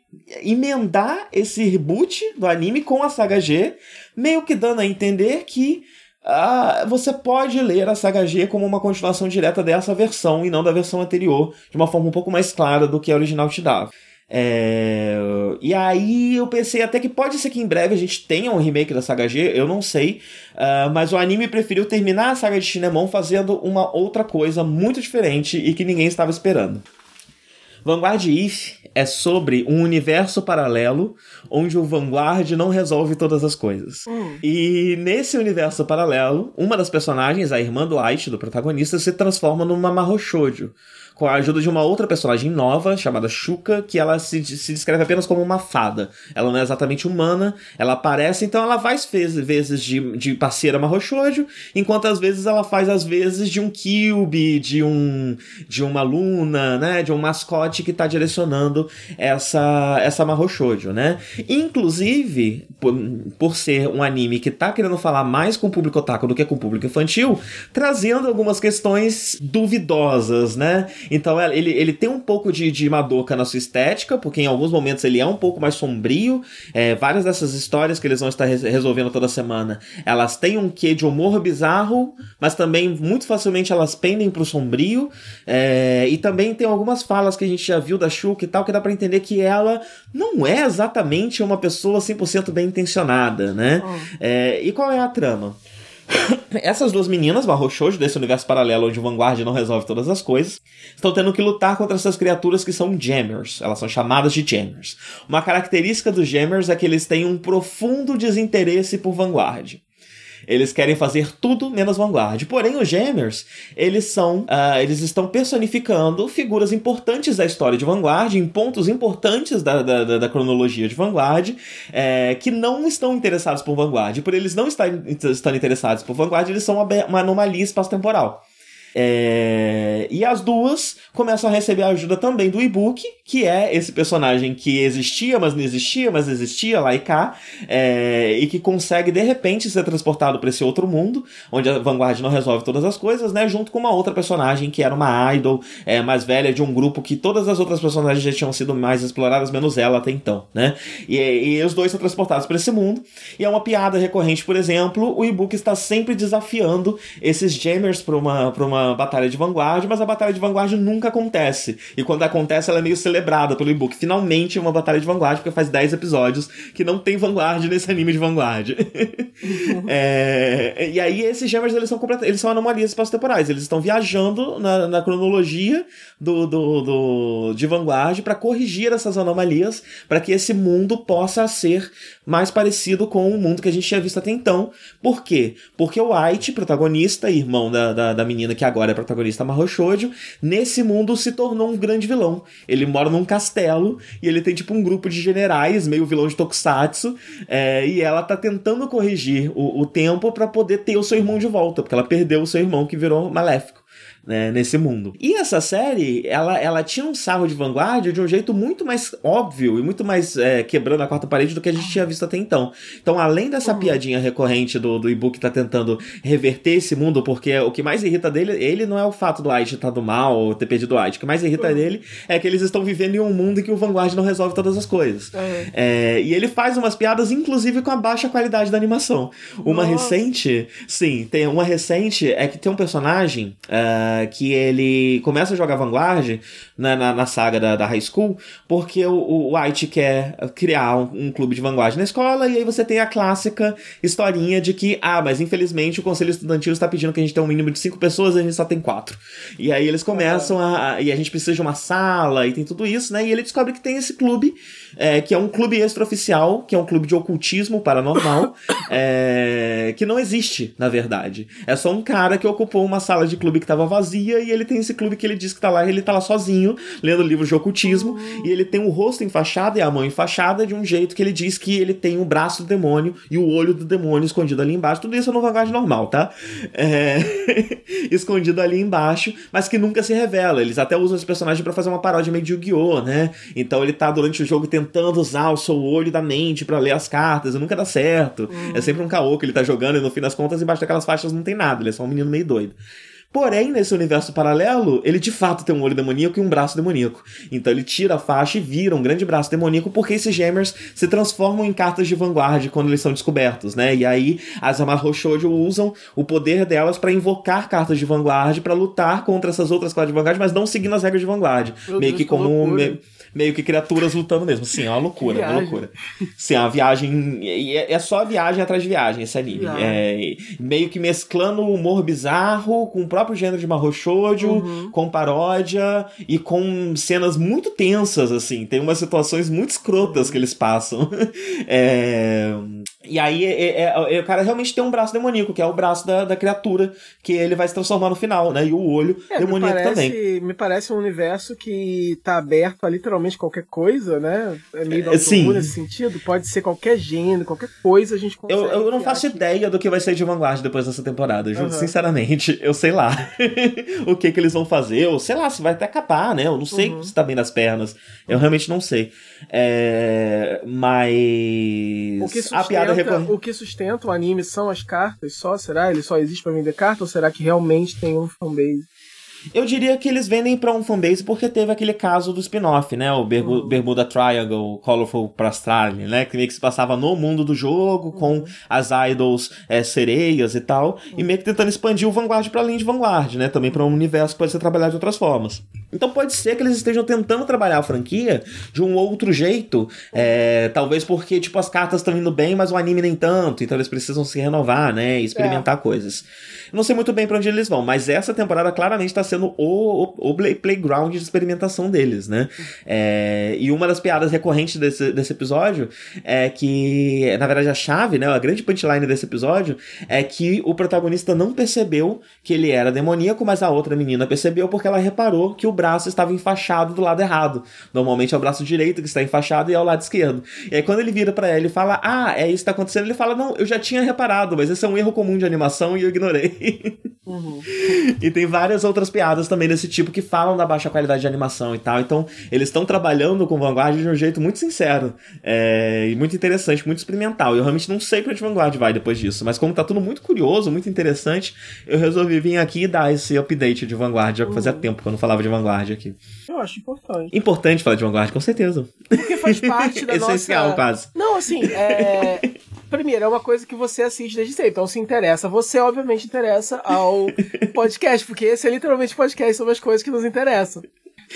emendar esse reboot do anime com a saga G, meio que dando a entender que ah, você pode ler a saga G como uma continuação direta dessa versão e não da versão anterior, de uma forma um pouco mais clara do que a original te dava. É... E aí eu pensei até que pode ser que em breve a gente tenha um remake da saga G, eu não sei, uh, mas o anime preferiu terminar a saga de Shinemon fazendo uma outra coisa muito diferente e que ninguém estava esperando. Vanguard If é sobre um universo paralelo onde o Vanguard não resolve todas as coisas. Hum. E nesse universo paralelo, uma das personagens, a irmã do Aichi, do protagonista, se transforma numa Mahou com a ajuda de uma outra personagem nova, chamada Shuka, que ela se, se descreve apenas como uma fada. Ela não é exatamente humana, ela aparece, então ela faz vezes, de, de parceira Mahoushoujo, enquanto às vezes ela faz às vezes de um Kyubi, de um de uma Luna, né, de um mascote que tá direcionando essa essa Mahoushoujo, né? Inclusive, por, por ser um anime que tá querendo falar mais com o público otaku do que com o público infantil, trazendo algumas questões duvidosas, né? Então ele, ele tem um pouco de, de Madoka na sua estética, porque em alguns momentos ele é um pouco mais sombrio. É, várias dessas histórias que eles vão estar resolvendo toda semana, elas têm um quê de humor bizarro, mas também muito facilmente elas pendem pro sombrio. É, e também tem algumas falas que a gente já viu da Shuka e tal, que dá para entender que ela não é exatamente uma pessoa 100% bem intencionada, né? Oh. É, e qual é a trama? Essas duas meninas, Barro Shoujo, desse universo paralelo onde o Vanguard não resolve todas as coisas, estão tendo que lutar contra essas criaturas que são Jammers. Elas são chamadas de Jammers. Uma característica dos Jammers é que eles têm um profundo desinteresse por Vanguard. Eles querem fazer tudo menos Vanguard. Porém, os Gemers, eles são. Uh, eles estão personificando figuras importantes da história de Vanguard, em pontos importantes da, da, da cronologia de Vanguard, é, que não estão interessados por Vanguard. Por eles não estarem, estarem interessados por Vanguard, eles são uma, uma anomalia espaço-temporal. É... E as duas começam a receber a ajuda também do e-book, que é esse personagem que existia, mas não existia, mas existia lá e cá, é... e que consegue de repente ser transportado para esse outro mundo, onde a Vanguard não resolve todas as coisas, né? Junto com uma outra personagem que era uma idol é, mais velha de um grupo que todas as outras personagens já tinham sido mais exploradas, menos ela até então, né? E, e os dois são transportados para esse mundo, e é uma piada recorrente, por exemplo, o e-book está sempre desafiando esses Jammers para uma, pra uma batalha de vanguarda, mas a batalha de vanguarda nunca acontece. E quando acontece, ela é meio celebrada pelo e-book. Finalmente uma batalha de vanguarda, porque faz 10 episódios que não tem vanguarda nesse anime de vanguarda. é... E aí esses gêmeos, eles são complet... eles são anomalias espaço-temporais. Eles estão viajando na, na cronologia do, do, do, de vanguarda para corrigir essas anomalias, para que esse mundo possa ser mais parecido com o mundo que a gente tinha visto até então. Por quê? Porque o White, protagonista, irmão da, da, da menina que agora é protagonista Mahou Shoujo, nesse mundo se tornou um grande vilão. Ele mora num castelo e ele tem tipo um grupo de generais, meio vilão de Tokusatsu, é, e ela tá tentando corrigir o, o tempo para poder ter o seu irmão de volta, porque ela perdeu o seu irmão que virou maléfico né, nesse mundo. E essa série, ela, ela tinha um sarro de vanguarda de um jeito muito mais óbvio e muito mais é, quebrando a quarta parede do que a gente tinha visto até então. Então, além dessa uhum. piadinha recorrente do, do e-book tá tentando reverter esse mundo, porque o que mais irrita dele, ele não é o fato do Aide estar tá do mal ou ter perdido o Aide. O que mais irrita uhum. dele é que eles estão vivendo em um mundo em que o Vanguard não resolve todas as coisas. Uhum. É, e ele faz umas piadas, inclusive, com a baixa qualidade da animação. Uma Nossa. recente, sim, tem uma recente, é que tem um personagem. Uh, que ele começa a jogar Vanguard na, na, na saga da, da, High School, porque o, o White quer criar um, um, clube de Vanguard na escola, e aí você tem a clássica historinha de que, ah, mas infelizmente o Conselho Estudantil está pedindo que a gente tenha um mínimo de cinco pessoas e a gente só tem quatro. E aí eles começam a, a. E a gente precisa de uma sala e tem tudo isso, né? E ele descobre que tem esse clube é, que é um clube extraoficial, que é um clube de ocultismo paranormal, é, que não existe, na verdade. É só um cara que ocupou uma sala de clube que estava vazia e ele tem esse clube que ele diz que tá lá e ele tá lá sozinho, lendo livros de ocultismo, uhum. e ele tem o rosto enfaixado e a mão enfaixada de um jeito que ele diz que ele tem o braço do demônio e o olho do demônio escondido ali embaixo. Tudo isso é no Vanguard normal, tá? É... escondido ali embaixo, mas que nunca se revela. Eles até usam esse personagem para fazer uma paródia meio de Yu-Gi-Oh!, né? Então ele tá durante o jogo tentando usar o seu olho da mente para ler as cartas e nunca dá certo. Uhum. É sempre um caô que ele tá jogando e no fim das contas embaixo daquelas faixas não tem nada, ele é só um menino meio doido. Porém, nesse universo paralelo, ele de fato tem um olho demoníaco e um braço demoníaco. Então ele tira a faixa e vira um grande braço demoníaco porque esses gemers se transformam em cartas de vanguarda quando eles são descobertos, né? E aí as Amarro Shoujo usam o poder delas para invocar cartas de vanguarda para lutar contra essas outras cartas de vanguarda, mas não seguindo as regras de vanguarda. Meio que como meio que criaturas lutando mesmo. Sim, é uma loucura, é uma loucura. Sim, é uma viagem. É, é só viagem atrás de viagem esse anime. É, meio que mesclando o humor bizarro com o próprio gênero de Mahou Shoujo, uhum. com paródia e com cenas muito tensas, assim. Tem umas situações muito escrotas que eles passam. é. E aí é, é, é, o cara realmente tem um braço demoníaco, que é o braço da, da criatura que ele vai se transformar no final, né? E o olho É, demoníaco me parece, também. Me parece um universo que tá aberto a literalmente qualquer coisa, né? É meio da É, sim. nesse sentido. Pode ser qualquer gênero, qualquer coisa a gente consegue. Eu, eu não faço ideia do que vai ser de Vanguard depois dessa temporada, Aham. sinceramente. Eu sei lá o que que eles vão fazer, ou sei lá, se vai até acabar, né? Eu não sei Uhum. se tá bem nas pernas. Eu realmente não sei. É, mas. O que, a piada recorrente. o que sustenta o anime são as cartas só? Será? Ele só existe pra vender carta ou será que realmente tem um fanbase? Eu diria que eles vendem pra um fanbase porque teve aquele caso do spin-off, né? O Bergu- Uhum. Bermuda Triangle, Colorful Prastrali, né? Que meio que se passava no mundo do jogo, com as idols é, sereias e tal, e meio que tentando expandir o Vanguard pra além de Vanguard, né? Também pra um universo que pode ser trabalhado de outras formas. Então pode ser que eles estejam tentando trabalhar a franquia de um outro jeito, é, talvez porque, tipo, as cartas estão indo bem, mas o anime nem tanto, então eles precisam se renovar, né? E experimentar coisas. Eu não sei muito bem pra onde eles vão, mas essa temporada claramente tá sendo o, o, o play- playground de experimentação deles, né? É, e uma das piadas recorrentes desse, desse episódio é que, na verdade, a chave, né? A grande punchline desse episódio é que o protagonista não percebeu que ele era demoníaco, mas a outra menina percebeu porque ela reparou que o braço estava enfaixado do lado errado. Normalmente é o braço direito que está enfaixado e é o lado esquerdo. E aí quando ele vira pra ela e fala, ah, é isso que tá acontecendo, ele fala, não, eu já tinha reparado, mas esse é um erro comum de animação e eu ignorei. Uhum. E tem várias outras piadas também desse tipo que falam da baixa qualidade de animação e tal. Então, eles estão trabalhando com Vanguard de um jeito muito sincero é, e muito interessante, muito experimental. Eu realmente não sei pra onde Vanguard vai depois disso, mas como tá tudo muito curioso, muito interessante, eu resolvi vir aqui e dar esse update de Vanguard, já que fazia tempo que eu não falava de Vanguard aqui. Eu acho importante. Importante falar de Vanguard, com certeza. Porque faz parte da Essencial, nossa... quase. Não, assim, é... Primeiro, é uma coisa que você assiste desde sempre, então se interessa. Você, obviamente, interessa ao podcast, porque esse é literalmente podcast sobre as coisas que nos interessam.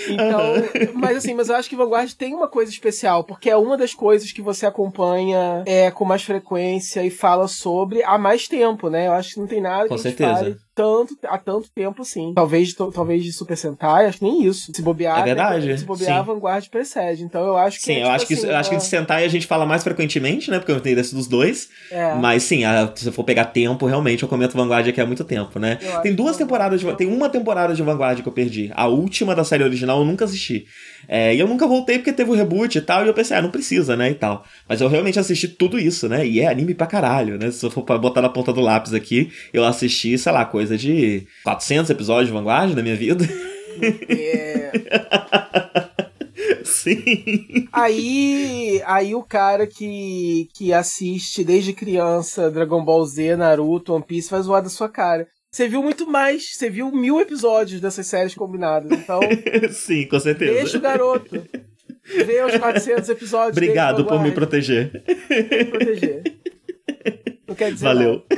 Então, mas assim, mas eu acho que Vanguard tem uma coisa especial, porque é uma das coisas que você acompanha é, com mais frequência e fala sobre há mais tempo, né? Eu acho que não tem nada Com que certeza. fale tanto, há tanto tempo assim. Talvez, talvez de Super Sentai, acho que nem isso. Se bobear, É verdade, se bobear, a sim. Vanguard precede. Então eu acho que Sim, é, eu tipo acho que, assim, eu acho que uma- de Sentai a gente fala mais frequentemente, né? Porque eu tenho interesse dos dois. é. Mas sim, a- se você for pegar tempo, realmente eu comento Vanguard aqui há muito tempo, né? Eu acho Tem duas que temporadas, de, tem uma temporada de Vanguard que eu perdi. A última da série original eu nunca assisti. É, e eu nunca voltei porque teve o reboot e tal, e eu pensei, ah, não precisa, né, e tal. Mas eu realmente assisti tudo isso, né? E é anime pra caralho, né? Se eu for botar na ponta do lápis aqui, eu assisti, sei lá, coisa de 400 episódios de Vanguard na minha vida. É. sim. Aí, aí o cara que, que assiste desde criança Dragon Ball Z, Naruto, One Piece vai zoar da sua cara. Você viu muito mais, você viu mil episódios dessas séries combinadas. Então, sim, com certeza. deixa o garoto ver os 400 episódios. Obrigado por me proteger. me proteger. Não quer dizer Valeu.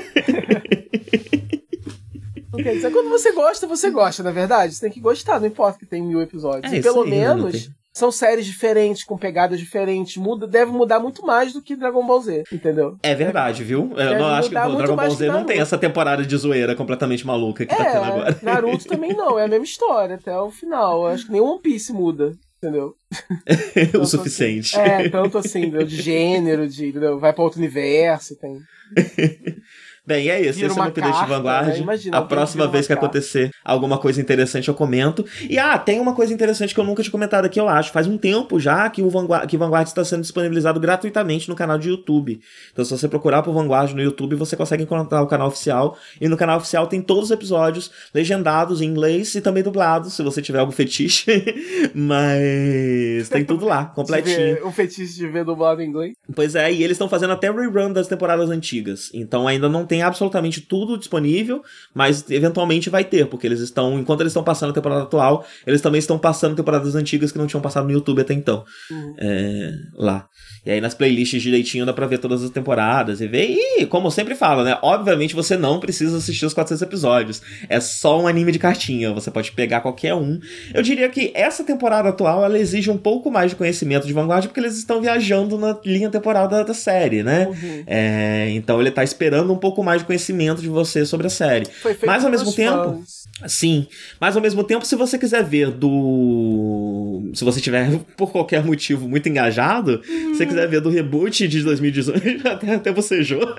Não quer dizer, quando você gosta, você gosta, na verdade. Você tem que gostar, não importa que tem mil episódios. É e pelo aí, não menos são séries diferentes, com pegadas diferentes. Muda, deve mudar muito mais do que Dragon Ball Z, entendeu? É verdade, viu? Eu Deve não acho que o Dragon Ball Z não tem essa temporada de zoeira completamente maluca que tá tendo agora. É, Naruto também não, é a mesma história até o final. Eu acho que nem One Piece muda, entendeu? o suficiente. É, tanto assim, entendeu? de gênero, de entendeu? vai pra outro universo, tem. Bem, é isso. Vira Esse é o meu update de carta, Vanguard. né? Imagina, a próxima vez que carta. acontecer alguma coisa interessante, eu comento. E ah, tem uma coisa interessante que eu nunca tinha comentado aqui, eu acho. Faz um tempo já que o Vanguard, que Vanguard está sendo disponibilizado gratuitamente no canal de YouTube. Então, se você procurar por Vanguard no YouTube, você consegue encontrar o canal oficial. E no canal oficial tem todos os episódios legendados em inglês e também dublados, se você tiver algum fetiche. Mas tem tudo lá, completinho. O fetiche de ver dublado em inglês. Pois é, e eles estão fazendo até rerun das temporadas antigas. Então ainda não tem absolutamente tudo disponível, mas eventualmente vai ter, porque eles estão, enquanto eles estão passando a temporada atual, eles também estão passando temporadas antigas que não tinham passado no YouTube até então. Uhum. É, lá. E aí nas playlists direitinho dá pra ver todas as temporadas e ver. E, como eu sempre falo, né? Obviamente você não precisa assistir os 400 episódios. É só um anime de cartinha. Você pode pegar qualquer um. Eu diria que essa temporada atual ela exige um pouco mais de conhecimento de Vanguard porque eles estão viajando na linha temporal da, da série, né? Uhum. É, Então ele tá esperando um pouco mais de conhecimento de você sobre a série. Foi feito Mas ao mesmo tempo, fãs. sim, mas ao mesmo tempo, se você quiser ver do. Se você tiver, por qualquer motivo, muito engajado, se Uhum. você quiser ver do reboot de 2018, até, até bocejou.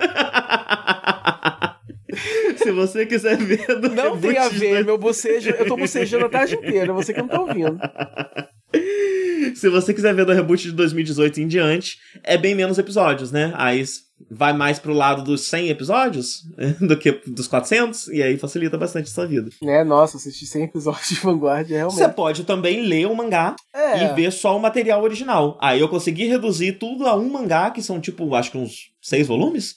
Se você quiser ver do Não reboot tem a de ver, meu bocejo. Eu tô bocejando a tarde inteira, você que não tá ouvindo. Se você quiser ver do reboot de 2018 em diante, é bem menos episódios, né? Aí vai mais pro lado dos 100 episódios do que dos 400, e aí facilita bastante a sua vida. Né, nossa, assisti 100 episódios de Vanguard, realmente. Você pode também ler o mangá É. e ver só o material original. Aí eu consegui reduzir tudo a um mangá, que são tipo, acho que uns seis volumes.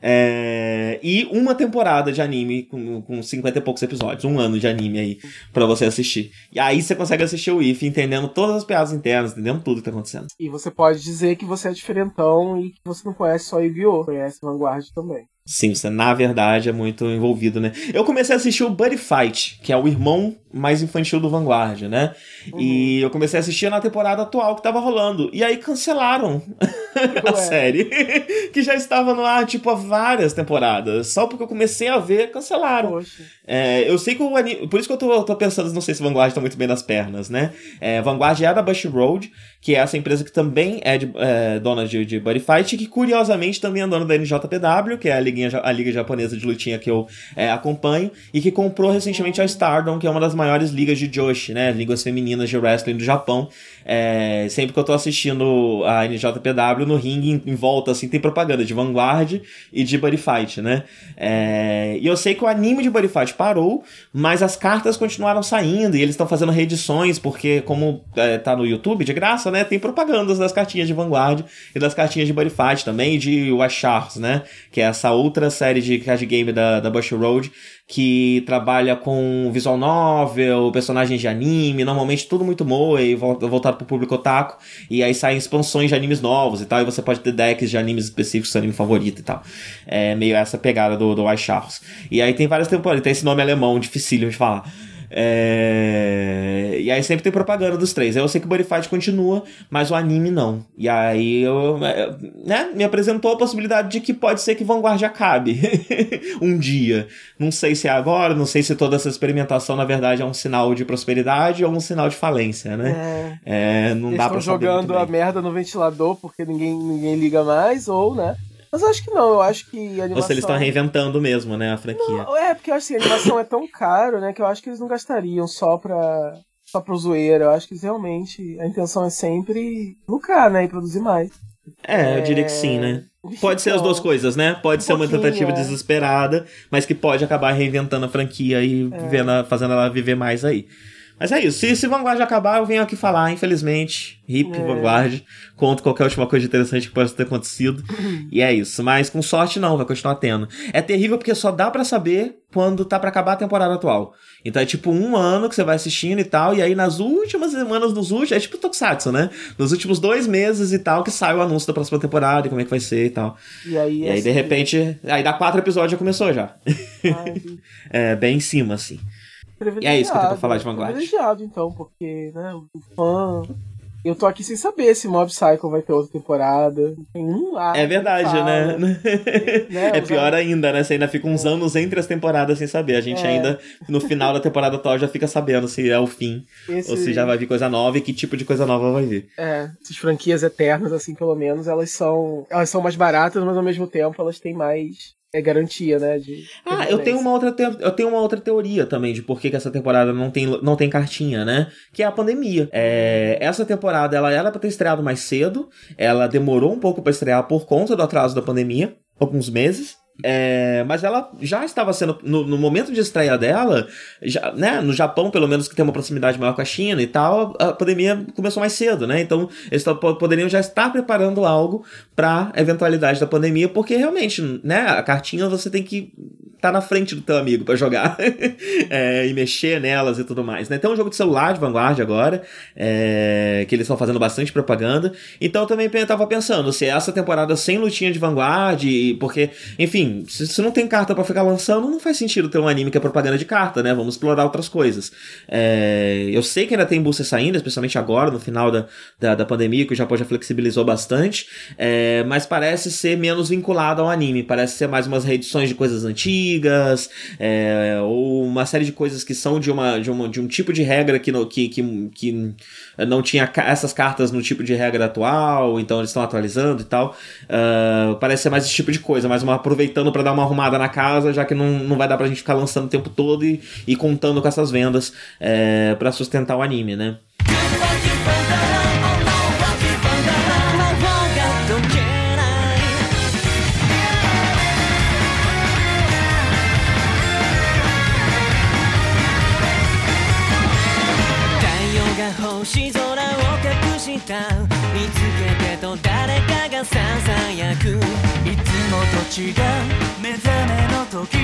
É, e uma temporada de anime com, com 50 e poucos episódios, um ano de anime aí pra você assistir. E aí você consegue assistir o IF entendendo todas as piadas internas, entendendo tudo que tá acontecendo. E você pode dizer que você é diferentão e que você não conhece só Yu-Gi-Oh! Conhece Vanguard também. Sim, você na verdade é muito envolvido, né? Eu comecei a assistir o Buddy Fight, que é o irmão mais infantil do Vanguard, né? E eu comecei a assistir na temporada atual que tava rolando. E aí cancelaram a série, que já estava no ar, tipo, há várias temporadas. Só porque eu comecei a ver, cancelaram. É, eu sei que o anime. Por isso que eu tô, tô pensando, não sei se Vanguard tá muito bem nas pernas, né? É, Vanguard é da Bush Road, que é essa empresa que também é, de, é, dona de, de Buddy Fight, que curiosamente também é dona da NJPW, que é a, liguinha, a liga japonesa de lutinha que eu é, acompanho, e que comprou recentemente a Stardom, que é uma das maiores ligas de Joshi, né? Ligas femininas de wrestling do Japão. É, sempre que eu tô assistindo a NJPW, no ringue, em, em volta, assim, tem propaganda de Vanguard e de Buddy Fight, né? É, e eu sei que o anime de Buddy Fight parou, mas as cartas continuaram saindo e eles estão fazendo reedições, porque como é, tá no YouTube, de graça, né? Tem propagandas das cartinhas de Vanguard e das cartinhas de Buddy Fight também, e de Washars, né? Que é essa outra série de card game da, da Bush Road, que trabalha com visual novel, personagens de anime, normalmente tudo muito moe, vol- voltado pro público otaku, e aí saem expansões de animes novos e tal, e você pode ter decks de animes específicos, seu anime favorito e tal. É meio essa pegada do, do White Charles. E aí tem várias temporadas, tem esse nome alemão, dificílimo de falar. É... E aí sempre tem propaganda dos três. Eu sei que o Fight continua, mas o anime não. E aí eu, é, né, me apresentou a possibilidade de que pode ser que Vanguard acabe um dia. Não sei se é agora, não sei se toda essa experimentação na verdade é um sinal de prosperidade ou um sinal de falência, né? É. É, não Eles dá jogando a merda no ventilador porque ninguém, ninguém liga mais, ou, né? Mas eu acho que não, eu acho que a animação... Ou se eles estão reinventando mesmo, né, a franquia. Não, é, porque eu acho que a animação é tão caro, né, que eu acho que eles não gastariam só pra, só pro zoeira. Eu acho que realmente, a intenção é sempre lucrar, né, e produzir mais. É, eu diria que sim, né? Pode ser as duas coisas, né? Pode Um ser uma tentativa é. desesperada, mas que pode acabar reinventando a franquia e vivendo a- fazendo ela viver mais aí. Mas é isso. Se, se Vanguard acabar, eu venho aqui falar, infelizmente. Hip É. Vanguard. Conto qualquer última coisa interessante que possa ter acontecido. e é isso. Mas com sorte, não, vai continuar tendo. É terrível porque só dá pra saber quando tá pra acabar a temporada atual. Então é tipo um ano que você vai assistindo e tal, e aí nas últimas semanas, nos últimos. É tipo Tokusatsu, né? Nos últimos dois meses e tal, que sai o anúncio da próxima temporada e como é que vai ser e tal. E aí, E aí, de assim, repente. Aí dá quatro episódios já começou já. ai, É, bem em cima, assim. É isso que eu tenho pra falar de Vanguard. Privilegiado, então, porque, né, o fã... Eu tô aqui sem saber se Mob Psycho vai ter outra temporada. Tem um lá. É verdade, né? Né, é pior ainda, né? Você ainda fica uns anos entre as temporadas sem saber. A gente É. ainda, no final da temporada atual, já fica sabendo se é o fim Esse- ou se já vai vir coisa nova e que tipo de coisa nova vai vir. É, essas franquias eternas, assim, pelo menos, elas são. Elas são mais baratas, mas ao mesmo tempo elas têm mais é, garantia, né? De Ah, eu tenho uma outra, eu tenho uma outra teoria também de por que, que essa temporada não tem, não tem cartinha, né? Que é a pandemia. É, essa temporada ela era pra ter estreado mais cedo, ela demorou um pouco pra estrear por conta do atraso da pandemia, alguns meses. É, mas ela já estava sendo, no, no momento de estreia dela, já, né, no Japão, pelo menos que tem uma proximidade maior com a China e tal, a pandemia começou mais cedo, né? Então eles poderiam já estar preparando algo para eventualidade da pandemia, porque realmente, né, a cartinha você tem que tá na frente do teu amigo para jogar é, e mexer nelas e tudo mais, né? Tem um jogo de celular de Vanguard agora, é, que eles estão fazendo bastante propaganda. Então eu também tava pensando, se essa temporada sem lutinha de Vanguard, porque, enfim, se, se não tem carta para ficar lançando, não faz sentido ter um anime que é propaganda de carta, né? Vamos explorar outras coisas. É, eu sei que ainda tem booster saindo, especialmente agora, no final da, da, da pandemia, que o Japão já flexibilizou bastante, é, mas parece ser menos vinculado ao anime, parece ser mais umas reedições de coisas antigas, é, ou uma série de coisas que são de, uma, de, uma, de um tipo de regra que, no, que, que, que não tinha essas cartas no tipo de regra atual, então eles estão atualizando e tal. Uh, parece ser mais esse tipo de coisa, mas uma aproveitando para dar uma arrumada na casa, já que não, não vai dar pra gente ficar lançando o tempo todo e, e contando com essas vendas é, para sustentar o anime, né? 見つけてと誰かがささやくいつもと違う目覚めの時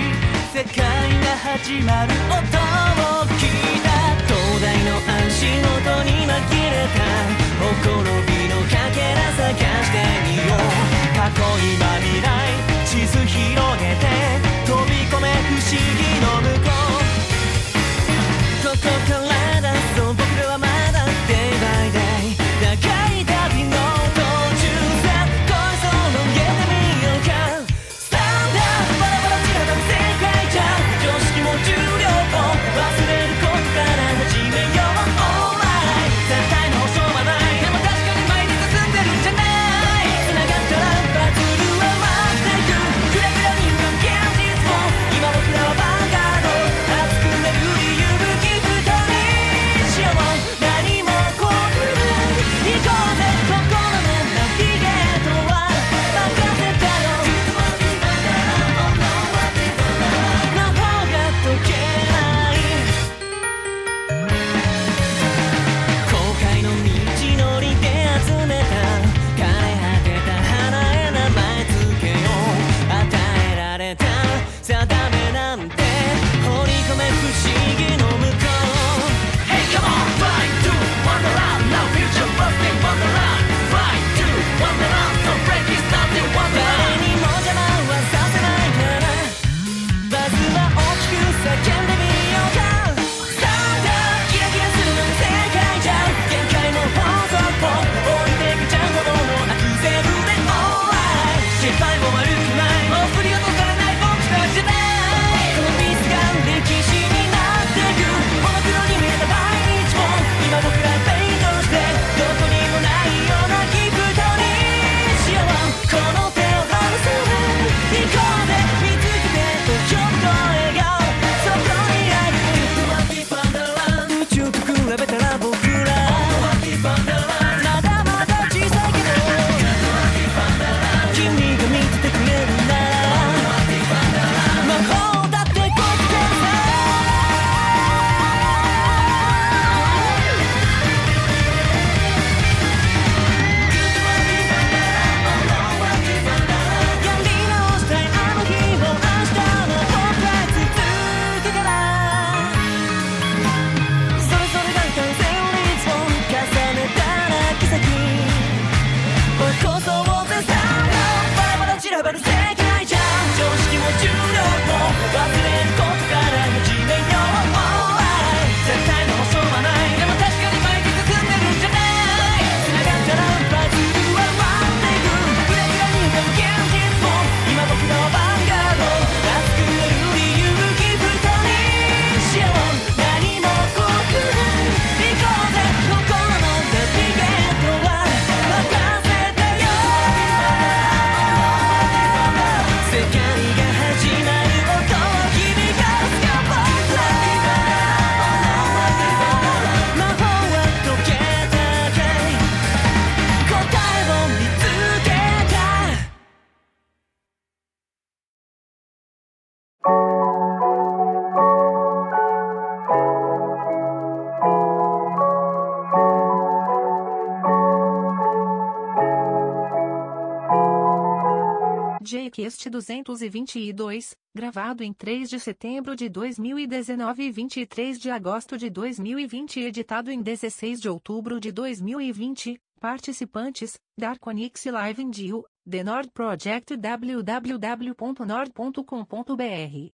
世界が始まる音を聞いた灯台の足元に紛れたほころびのかけら探してみよう過去今未来地図広げて飛び込め不思議の向こう Podcast 222, gravado em 3 de setembro de 2019 e 23 de agosto de 2020 e editado em 16 de outubro de 2020. Participantes: Darkonix Live in Dio, The Nord Project www.nord.com.br